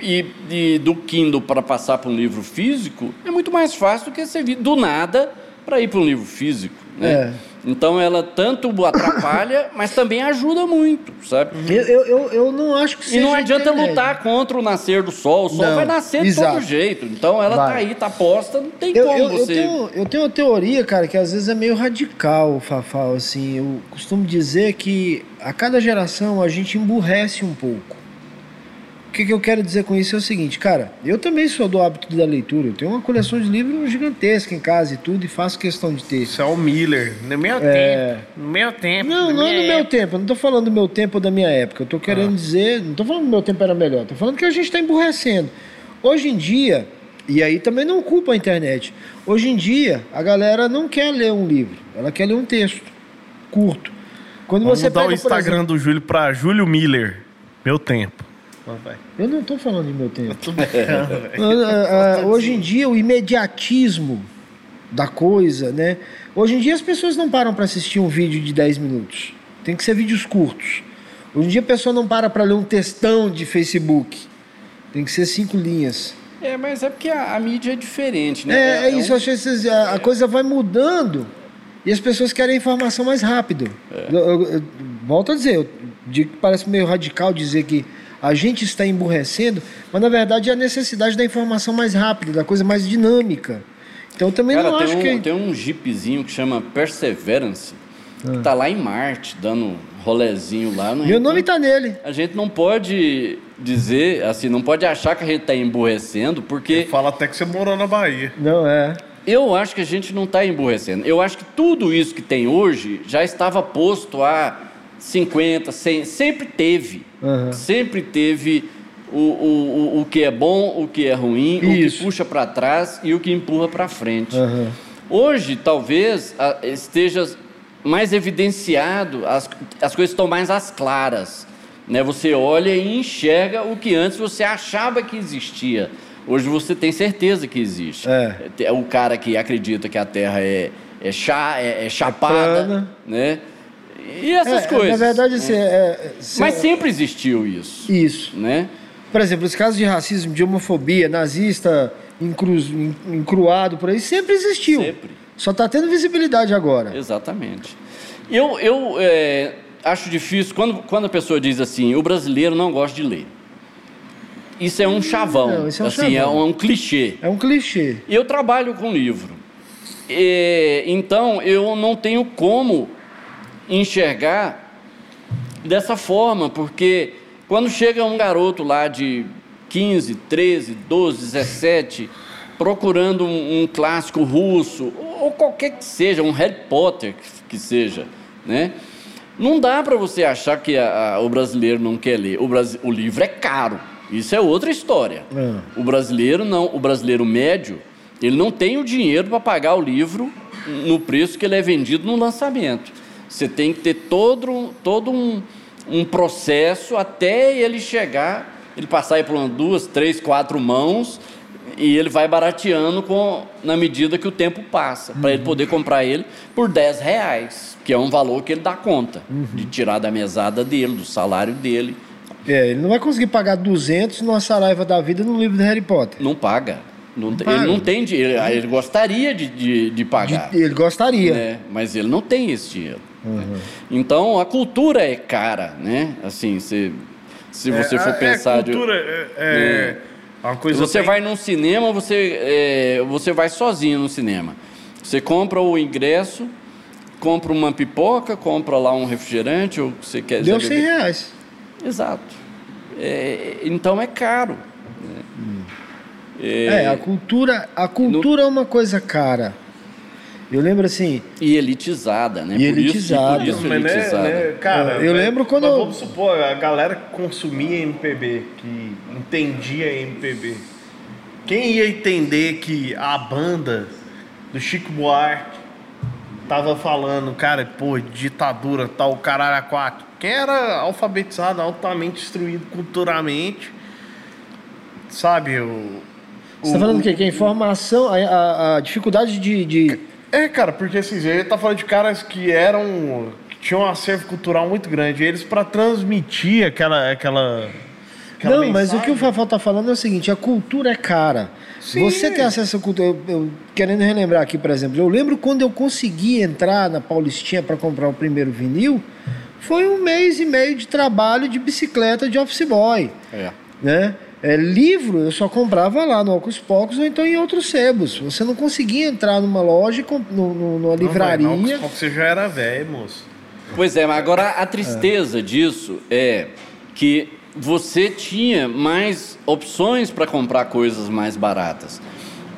E, e do Kindle para passar para um livro físico é muito mais fácil do que você vir do nada para ir para um livro físico. Né? É. Então ela tanto atrapalha, mas também ajuda muito, sabe? Eu, eu, eu não acho que seja. E não adianta lutar contra o nascer do sol, o sol não, vai nascer exato. de todo jeito. Então ela vai. tá aí, tá posta, não tem eu, como eu, você. Eu tenho, eu tenho uma teoria, cara, que às vezes é meio radical, Fafal. Assim, eu costumo dizer que a cada geração a gente emburrece um pouco. O que, que, eu quero dizer com isso é o seguinte, cara, eu também sou do hábito da leitura. Eu tenho uma coleção de livros gigantesca em casa e tudo, e faço questão de ter. Isso é o Miller. No meu é... tempo. No meu tempo. Não, não é no meu tempo. Eu não tô falando do meu tempo ou da minha época. Eu tô querendo ah. dizer. Não tô falando que meu tempo era melhor. Tô falando que a gente está emburrecendo. Hoje em dia, e aí também não culpa a internet. Hoje em dia, a galera não quer ler um livro, ela quer ler um texto curto. Quando Vamos você mudar pega, o Instagram exemplo, do Júlio para Júlio Miller. Meu tempo. Eu não estou falando de meu tempo. Ah, ah, hoje em dia, o imediatismo da coisa, né? Hoje em dia, as pessoas não param para assistir um vídeo de 10 minutos. Tem que ser vídeos curtos. Hoje em dia, a pessoa não para para ler um textão de Facebook. Tem que ser cinco linhas. É, mas é porque a, a mídia é diferente, né? É, é, é isso. Um... Acho que a, a, coisa vai mudando e as pessoas querem informação mais rápido. É. Eu, eu, eu, volto a dizer, eu, de, parece meio radical dizer que a gente está emburrecendo, mas na verdade é a necessidade da informação mais rápida, da coisa mais dinâmica. Então também Cara, não acho um, que. Tem um jeepzinho que chama Perseverance, ah. que tá lá em Marte, dando rolezinho lá. Meu nome está nele. A gente não pode dizer, assim, não pode achar que a gente está emburrecendo, porque. Fala até que você morou na Bahia. Não, é. Eu acho que a gente não está emburrecendo. Eu acho que tudo isso que tem hoje já estava posto há 50, 100, sempre teve. Uhum. Sempre teve o, o, o que é bom, o que é ruim, Isso. o que puxa para trás e o que empurra para frente. Uhum. Hoje, talvez, esteja mais evidenciado, as, as coisas estão mais às claras. Né? Você olha e enxerga o que antes você achava que existia. Hoje você tem certeza que existe. É. é o cara que acredita que a Terra é, é, chá, é, é chapada, é né? E essas é, coisas. Na verdade, assim, é, Mas sempre existiu isso. Isso. Né? Por exemplo, os casos de racismo, de homofobia, nazista, encru, encruado por aí, sempre existiu. Sempre. Só está tendo visibilidade agora. Exatamente. Eu, eu é, acho difícil, quando, quando a pessoa diz assim, o brasileiro não gosta de ler. Isso é um chavão. Não, isso é um assim, chavão. É, um, é um clichê. É um clichê. Eu trabalho com livro. E, então, eu não tenho como enxergar dessa forma, porque quando chega um garoto lá de 15, 13, 12, 17, procurando um, um clássico russo, ou qualquer que seja, um Harry Potter que seja, né? Não dá para você achar que a, a, o brasileiro não quer ler. O, o livro é caro. Isso é outra história. É. O brasileiro não, o brasileiro médio, ele não tem o dinheiro para pagar o livro no preço que ele é vendido no lançamento. Você tem que ter todo, todo um, um processo até ele chegar, ele passar por umas duas, três, quatro mãos e ele vai barateando com, na medida que o tempo passa, para ele poder comprar ele por 10 reais, que é um valor que ele dá conta uhum. de tirar da mesada dele, do salário dele. É, ele não vai conseguir pagar 200 numa Saraiva da vida no livro de Harry Potter. Não paga. Não, não paga. Ele não tem dinheiro. Ele, ele gostaria de, de, de pagar. De, ele gostaria. Né? Mas ele não tem esse dinheiro. Uhum. Então a cultura é cara, né? Assim, se, se você é, for pensar. É, cultura de, é, é, é uma coisa você tem... vai num cinema, você, é, você vai sozinho no cinema. Você compra o ingresso, compra uma pipoca, compra lá um refrigerante, ou você quer. Deu 100 reais. Exato. É, então é caro. Hum. É, a cultura, a cultura no... é uma coisa cara. Eu lembro assim. E elitizada, né? E por elitizada. Isso, por isso elitizada. Né, né, cara, eu lembro quando. Vamos supor, a galera que consumia MPB, que entendia MPB. Quem ia entender que a banda do Chico Buarque tava falando, cara, pô, ditadura, tal, caralho a quatro. Quem era alfabetizado, altamente instruído culturalmente, sabe? O, Você está falando o quê? Que a informação, a, a, a dificuldade de, de, É, cara, porque assim, ele tá falando de caras que eram. que tinham um acervo cultural muito grande. Eles, para transmitir aquela. aquela Aquela não, mensagem. mas o que o Fafão tá falando é o seguinte: a cultura é cara. Sim. Você tem acesso à cultura. Eu, eu, querendo relembrar aqui, por exemplo, eu lembro quando eu consegui entrar na Paulistinha para comprar o primeiro vinil, foi um mês e meio de trabalho de bicicleta de office boy. É. Né? É, livro eu só comprava lá no Ocus Pocos ou então em outros sebos. Você não conseguia entrar numa loja, no, no, numa livraria. Não, não, você já era velho, moço. Pois é, mas agora a tristeza é. disso é que você tinha mais opções para comprar coisas mais baratas.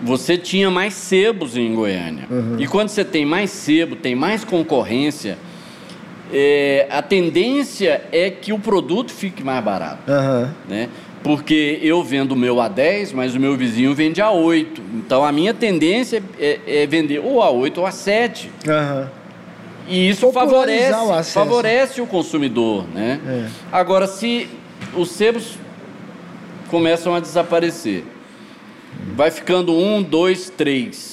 Você tinha mais sebos em Goiânia. Uhum. E quando você tem mais sebo, tem mais concorrência é, a tendência é que o produto fique mais barato. Uhum. Né? Porque eu vendo o meu a 10, mas o meu vizinho vende a 8. Então a minha tendência é, é vender ou a 8 ou a 7. Uhum. E isso favorece o, favorece o consumidor. Né? É. Agora, se os sebos começam a desaparecer, vai ficando um, dois, três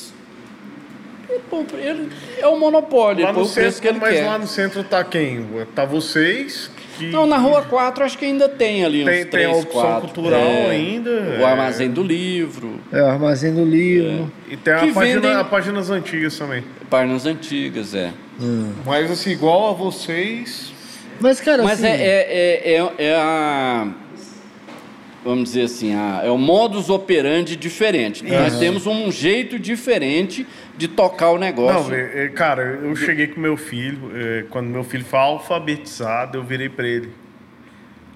ele é um monopólio, lá no centro, que ele mas quer. lá no centro tá quem? Tá vocês? Que... Não, na Rua 4 acho que ainda tem ali tem, uns 3, Tem a opção 4. cultural é, ainda. O é. Armazém do Livro. É, o Armazém do Livro. É. E tem a página, vendem... a páginas antigas também. Páginas antigas, é. Hum. Mas assim, igual a vocês... Mas, cara, Mas assim... é, é, é, é a vamos dizer assim, a, é o modus operandi diferente. Nós temos um jeito diferente de tocar o negócio. Não, é, é, cara, eu cheguei com meu filho, é, quando meu filho foi alfabetizado, eu virei para ele.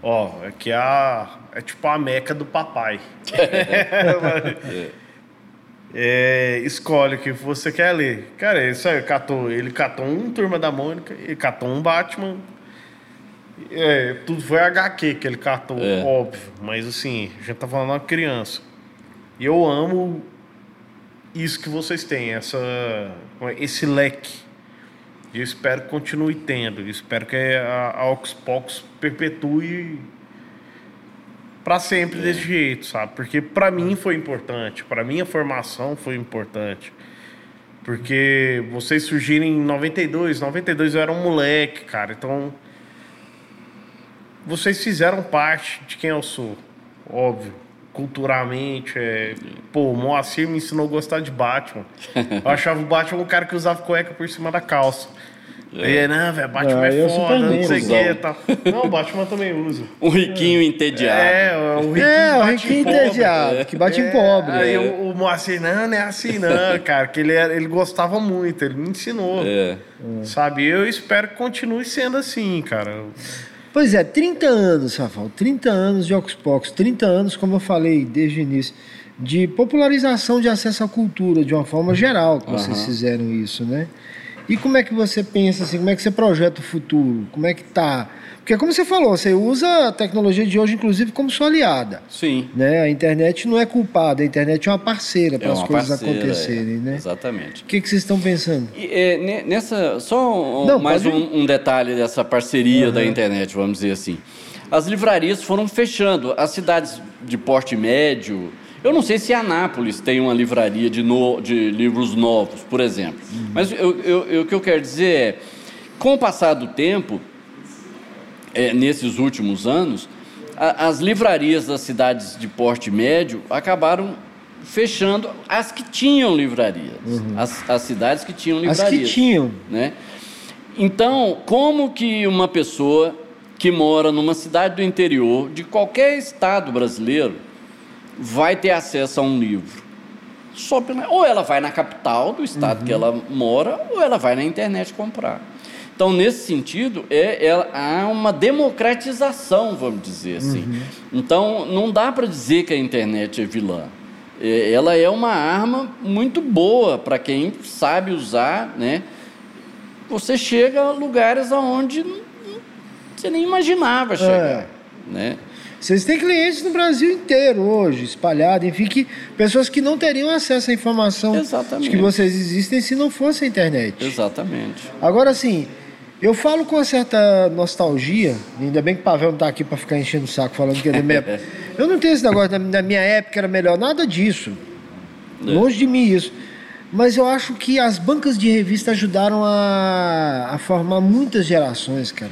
Ó, aqui é a. É tipo a meca do papai. É, escolhe o que você quer ler. Cara, isso aí, catou, ele catou um Turma da Mônica, ele catou um Batman, é, tudo foi HQ que ele catou, é. óbvio. Mas assim, a gente tá falando uma criança. E eu amo isso que vocês têm, essa, esse leque. E eu espero que continue tendo. Eu espero que a, a Oxbox perpetue para sempre é. desse jeito, sabe? Porque para mim foi importante, para minha formação foi importante. Porque vocês surgiram em 92, 92 eu era um moleque, cara. Então vocês fizeram parte de quem eu sou. óbvio. Culturalmente, é... pô, o Moacir me ensinou a gostar de Batman. Eu achava o Batman um cara que usava cueca por cima da calça. É. E, não, velho, Batman Ah, é foda, não sei o que e tal. Não, o Batman também usa. Um riquinho entediado. É, o riquinho É, o riquinho entediado, que bate em É, pobre. Aí É. o, o Moacir, não, não é assim não, cara, que ele, ele gostava muito, ele me ensinou. É. Sabe, eu espero que continue sendo assim, cara. Pois é, 30 anos, Rafael, 30 anos de Pocus, 30 anos, como eu falei desde o início, de popularização de acesso à cultura de uma forma geral que vocês Aham. fizeram isso, né? E como é que você pensa assim, como é que você projeta o futuro? Como é que tá? Porque como você falou, você usa a tecnologia de hoje, inclusive, como sua aliada. Sim. Né? A internet não é culpada, a internet é uma parceira para É as coisas parceira, acontecerem, é. né? Exatamente. O que, que vocês estão pensando? E, é, ne- nessa, só um- Não, mais pode- um, um detalhe dessa parceria da internet, vamos dizer assim. As livrarias foram fechando. As cidades de porte médio. Eu não sei se Anápolis tem uma livraria de, no- de livros novos, por exemplo. Mas eu- eu- eu- o que eu quero dizer é: com o passar do tempo, é, nesses últimos anos, a- as livrarias das cidades de porte médio acabaram fechando as que tinham livrarias. As, as cidades que tinham As livrarias. que tinham. Né? Então, como que uma pessoa que mora numa cidade do interior, de qualquer estado brasileiro, vai ter acesso a um livro? Só pela... Ou ela vai na capital do estado que ela mora, ou ela vai na internet comprar. Então, nesse sentido, é, ela- há uma democratização, vamos dizer assim. Então, não dá para dizer que a internet é vilã. É, ela é uma arma muito boa para quem sabe usar, né? Você chega a lugares aonde você nem imaginava chegar, né? Vocês têm clientes no Brasil inteiro hoje, espalhado, enfim, que pessoas que não teriam acesso à informação Exatamente. de que vocês existem se não fosse a internet. Exatamente. Agora, assim, eu falo com uma certa nostalgia, ainda bem que o Pavel não tá aqui para ficar enchendo o saco falando que é da minha época. Eu não tenho esse negócio, na na minha época era melhor, nada disso. É. Longe de mim isso. Mas eu acho que as bancas de revista ajudaram a, a formar muitas gerações, cara.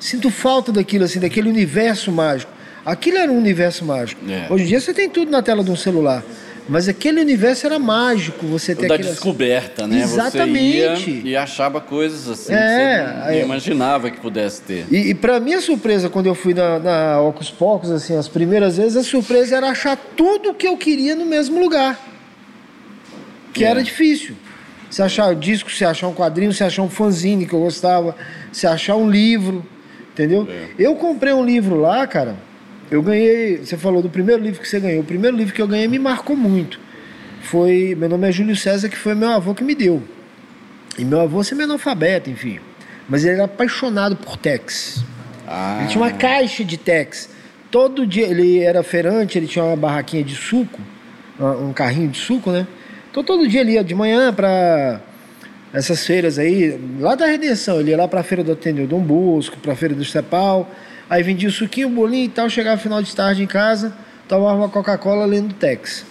Sinto falta daquilo, assim, daquele universo mágico. Aquilo era um universo mágico. É. Hoje em dia você tem tudo na tela de um celular. Mas aquele universo era mágico, você ter da aquele... descoberta, né? Exatamente. Você e achava coisas assim É, que você não imaginava que pudesse ter. E, e para minha surpresa, quando eu fui na, na Ocus Pocus, assim, as primeiras vezes, a surpresa era achar tudo o que eu queria no mesmo lugar. Que É. era difícil. Se achar o disco, se achar um quadrinho, se achar um fanzine que eu gostava, se achar um livro, entendeu? É. Eu comprei um livro lá, cara. Eu ganhei. Você falou do primeiro livro que você ganhou. O primeiro livro que eu ganhei me marcou muito. Foi. Meu nome é Júlio César, que foi meu avô que me deu. E meu avô sempre analfabeto, enfim. Mas ele era apaixonado por Tex. Ah, Ele tinha uma caixa de Tex. Todo dia, ele era feirante, ele tinha uma barraquinha de suco, um carrinho de suco, né? Então todo dia ele ia de manhã para essas feiras aí, lá da Redenção, ele ia lá para a feira do Ateneu Dom Bosco, para a feira do Cepal, aí vendia o suquinho, o bolinho e tal, chegava final de tarde em casa, tomava uma Coca-Cola lendo Tex.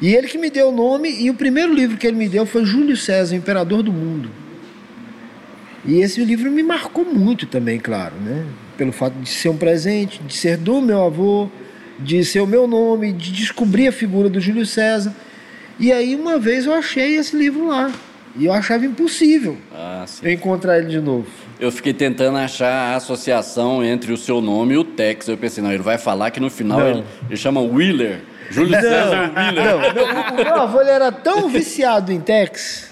E ele que me deu o nome, e o primeiro livro que ele me deu foi Júlio César, Imperador do Mundo. E esse livro me marcou muito também, claro, né? Pelo fato de ser um presente, de ser do meu avô, de ser o meu nome, de descobrir a figura do Júlio César. E aí uma vez eu achei esse livro lá. E eu achava impossível ah, eu encontrar ele de novo. Eu fiquei tentando achar a associação entre o seu nome e o Tex. Eu pensei, não, ele vai falar que no final Não. ele, ele chama Wheeler. Júlio César Wheeler. Não, meu, o meu avô ele era tão viciado em Tex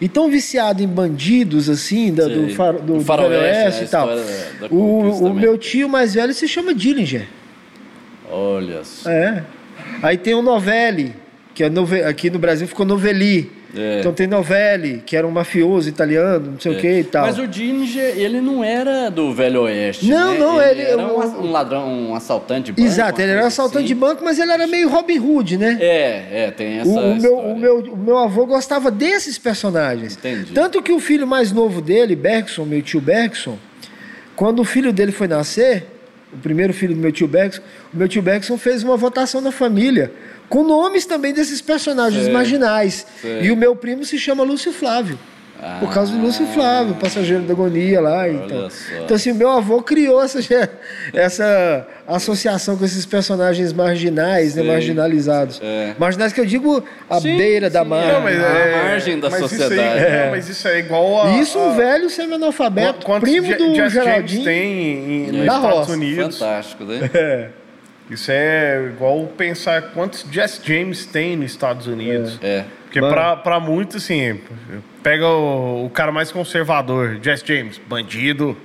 e tão viciado em bandidos assim, da, do, far, do, O do Faroeste, né, e tal. da- da o o meu tio mais velho se chama Dillinger. Olha só. É. Aí tem o Novelli, que é nove... aqui no Brasil ficou Novelli. É. Então tem Novelli, que era um mafioso italiano, não sei o que e tal. Mas o Dillinger, ele não era do Velho Oeste. Não, né? não, ele, ele- era um, um ladrão, um assaltante de banco. Exato, ele era coisa assaltante de assim. banco, mas ele era meio Robin Hood, né? É, é, tem essa. O, o meu, o, meu, o meu avô gostava desses personagens. Entendi. Tanto que o filho mais novo dele, Bergson, meu tio Bergson, quando o filho dele foi nascer, o primeiro filho do meu tio Bergson, o meu tio Bergson fez uma votação na família com nomes também desses personagens Sei, marginais. sei. E o meu primo se chama Lúcio Flávio. Ah, por causa do Lúcio Flávio, passageiro da agonia lá. Então. então, assim, meu avô criou essa, essa associação com esses personagens marginais, né, marginalizados. É. Marginais que eu digo à sim, beira sim, da margem. Não, mas é, a margem da sociedade. Isso aí, é. mas isso é igual a. Isso um velho semi-analfabeto, primo do Geraldinho. tem em, nos Estados roça. Unidos. Fantástico, né? É. Isso é igual pensar quantos Jess James tem nos Estados Unidos. É. Porque pra, pra muitos, assim, pega o, o cara mais conservador, Jess James, bandido,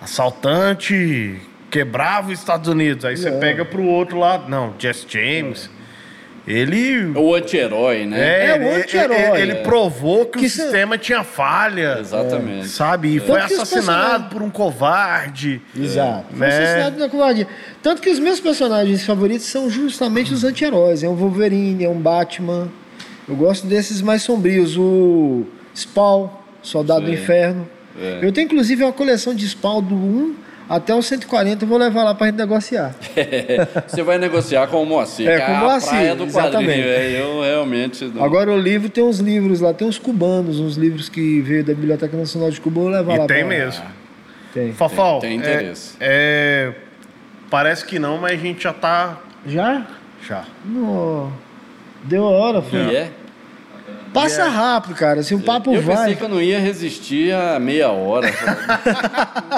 assaltante, quebrava os Estados Unidos. Aí você é. pega pro outro lado, não, Jess James. Ele. O anti-herói, né? É, é o anti-herói. Ele, ele, provou que, que o sistema tinha falha. Exatamente. É, sabe? E foi assassinado por um covarde. Exato. Foi né? assassinado por um covarde. Tanto que os meus personagens favoritos são justamente os anti-heróis. É um Wolverine, é um Batman. Eu gosto desses mais sombrios. O Spawn, Soldado Sim. do Inferno. É. Eu tenho inclusive uma coleção de Spawn do 1 até os 140 eu vou levar lá para gente negociar. Você vai negociar com o Moacir, é, com o Moacir, a praia do exatamente. É, eu realmente... Não. Agora o livro tem uns livros lá, tem uns cubanos, uns livros que veio da Biblioteca Nacional de Cuba, eu vou levar e lá tem mesmo. Tem. Fafal, tem, tem interesse. É, é, parece que não, mas a gente já tá... Já? Já. No... Deu a hora, foi. E é? Passa yeah. rápido, cara. Se o papo eu vai. Eu pensei que eu não ia resistir a meia hora.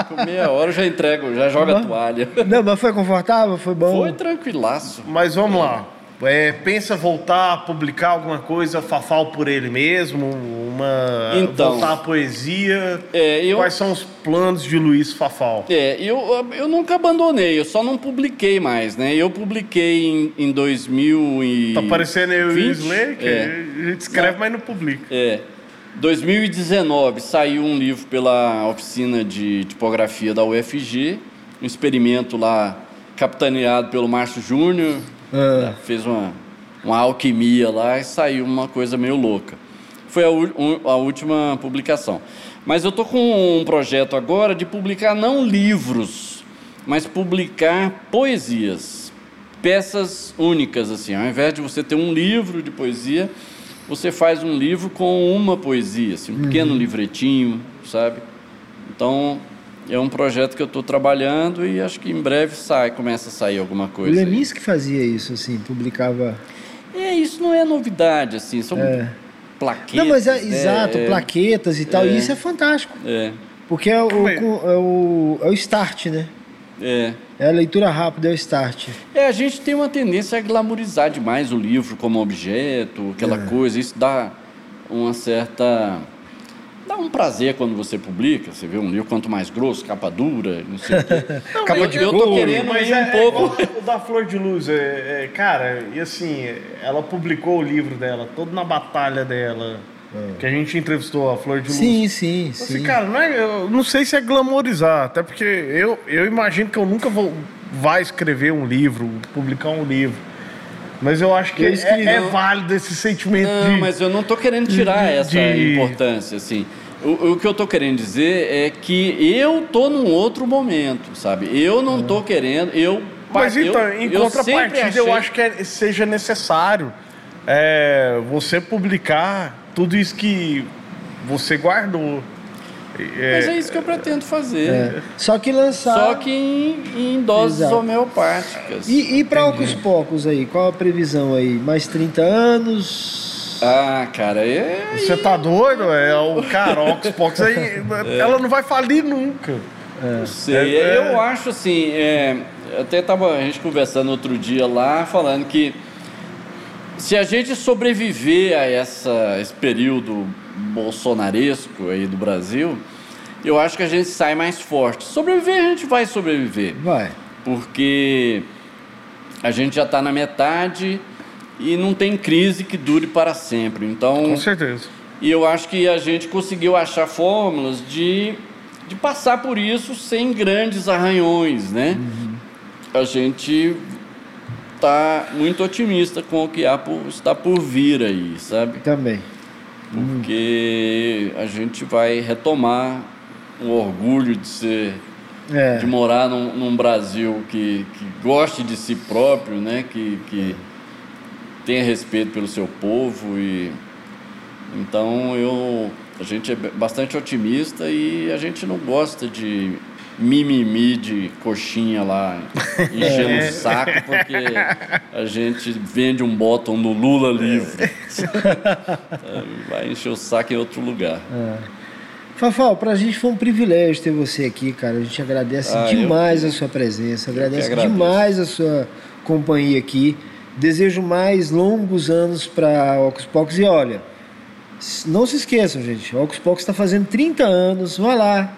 Com meia hora eu já entrego, já joga a toalha. Não, mas foi confortável? Foi bom? Foi tranquilaço. Mas vamos lá. É, pensa voltar a publicar alguma coisa, Fafal por ele mesmo, uma então, voltar a poesia. É, eu, Quais são os planos de Luiz Fafal? É, eu, eu nunca abandonei, eu só não publiquei mais, né? Eu publiquei em, em 2000 e Tá parecendo eu e o Slay, que é. a gente escreve, mas não publica. É. 2019 saiu um livro pela oficina de tipografia da UFG, um experimento lá capitaneado pelo Márcio Júnior, é. Fez uma, uma alquimia lá e saiu uma coisa meio louca. Foi a, a última publicação. Mas eu estou com um projeto agora de publicar não livros, mas publicar poesias, peças únicas assim. Ao invés de você ter um livro de poesia, você faz um livro com uma poesia, assim, um uhum. pequeno livretinho, sabe? Então é um projeto que eu estou trabalhando e acho que em breve sai, começa a sair alguma coisa. O Lemis que fazia isso, assim, publicava. É, isso não é novidade, assim, são é. Plaquetas. Não, mas é, né? exato, é, plaquetas e tal, é, e isso é fantástico. É. Porque é o, é o, é o start, né? É. É a leitura rápida, é o start. É, a gente tem uma tendência a glamorizar demais o livro como objeto, aquela é. coisa, isso dá uma certa dá um prazer quando você publica, você vê um livro quanto mais grosso, capa dura, não sei o quê. Não, capa eu, de eu tô querendo mas ir é, um pouco. É o da Flor de Luz, é, é, cara, e assim, ela publicou o livro dela, todo na batalha dela. É. Que a gente entrevistou a Flor de Luz. Sim, sim, então, assim, sim. Cara, não é, eu não sei se é glamorizar, até porque eu, eu imagino que eu nunca vou vai escrever um livro, publicar um livro. Mas eu acho que é, é, válido esse sentimento não, de... mas eu não estou querendo tirar de, essa de... importância, assim. O, o, que eu estou querendo dizer é que eu estou num outro momento, sabe? Eu não estou querendo, eu... Mas então, eu, em eu contrapartida, achei... eu acho que é, seja necessário é, você publicar tudo isso que você guardou. É, Mas é isso que eu pretendo fazer. É. Só que lançar. Só que em, em doses Exato. homeopáticas. E, e para Ocus Pocos aí? Qual a previsão aí? Mais 30 anos? Ah, cara, é. Você tá doido? É o cara, Ocus Pocos aí. É. Ela não vai falir nunca. É. Não sei. É, eu acho assim. até tava a gente conversando outro dia lá, falando que se a gente sobreviver a essa, esse período bolsonaresco aí do Brasil, eu acho que a gente sai mais forte. Sobreviver, a gente vai sobreviver. Vai. Porque a gente já está na metade e não tem crise que dure para sempre. Então, Com certeza. E eu acho que a gente conseguiu achar fórmulas de, de passar por isso sem grandes arranhões, né? Uhum. A gente está muito otimista com o que há por, está por vir aí, sabe? Também porque a gente vai retomar o orgulho de ser é. de morar num, num Brasil que, que goste de si próprio, né? Que, que tenha respeito pelo seu povo e então eu A gente é bastante otimista e a gente não gosta de mimimi de coxinha lá, enchendo é. o saco, porque a gente vende um bottom no Lula livre. Vai encher o saco em outro lugar. É. Fafal, pra gente foi um privilégio ter você aqui, cara. A gente agradece ah, demais eu... a sua presença, agradece demais a sua companhia aqui. Desejo mais longos anos para Ocus Pocos e olha, não se esqueçam, gente. Ocus Pocos está fazendo 30 anos. Vá lá,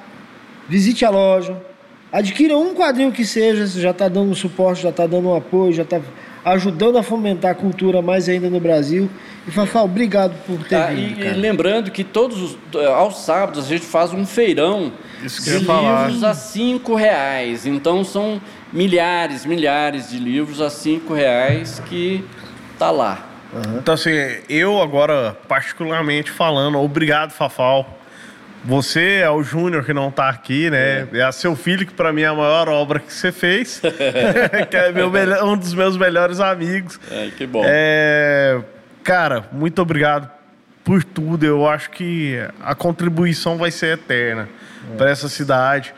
visite a loja, adquira um quadrinho que seja. Já está dando um suporte, já está dando um apoio, já está ajudando a fomentar a cultura mais ainda no Brasil. E Fafá, obrigado por ter ah, vindo. E, e, lembrando que todos os, aos sábados a gente faz um feirão Isso de livros falar. a cinco reais. Então são milhares, milhares de livros a cinco reais que tá lá. Uhum. Então, assim, eu agora, particularmente falando, obrigado, Fafal. Você é o Júnior que não está aqui, né? É. é seu filho, que para mim é a maior obra que você fez. que é meu melhor, um dos meus melhores amigos. É, que bom. É, cara, muito obrigado por tudo. Eu acho que a contribuição vai ser eterna é. para essa cidade.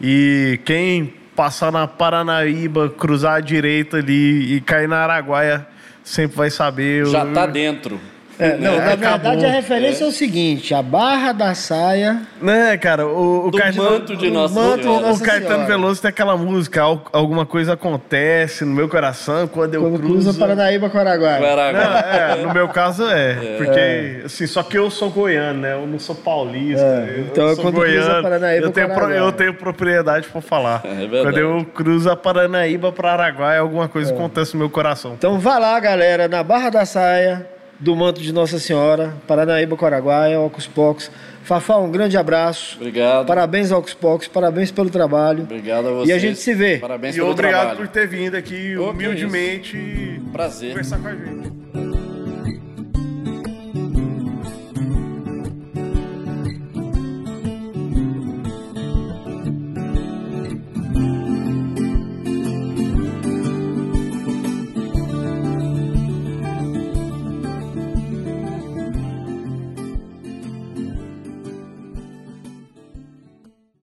E quem passar na Paranaíba, cruzar a direita ali e cair na Araguaia sempre vai saber. Já está dentro. É, não, é, na verdade a referência é. é. o seguinte: a barra da saia. Né, cara? O, o Do Caetano, manto de Nossa manto, Senhora. O Caetano Veloso tem aquela música: alguma coisa acontece no meu coração quando eu quando cruzo. cruza Paranaíba com Araguaia. Não, é, no meu caso é, é. Porque, assim, só que eu sou goiano, né? Eu não sou paulista. É, então, eu sou quando goiano, cruza Paranaíba eu tenho, pro, eu tenho propriedade pra falar. É quando eu cruzo a Paranaíba pra Araguaia, alguma coisa acontece no meu coração. Então, vá lá, galera, na Barra da Saia do manto de Nossa Senhora, Paranaíba, Coraguaia, Ocus Pocos. Fafá, um grande abraço. Obrigado. Parabéns ao Ocus Pocos, parabéns pelo trabalho. Obrigado a você. E a gente se vê. Parabéns e pelo obrigado trabalho. por ter vindo aqui humildemente Prazer. conversar com a gente.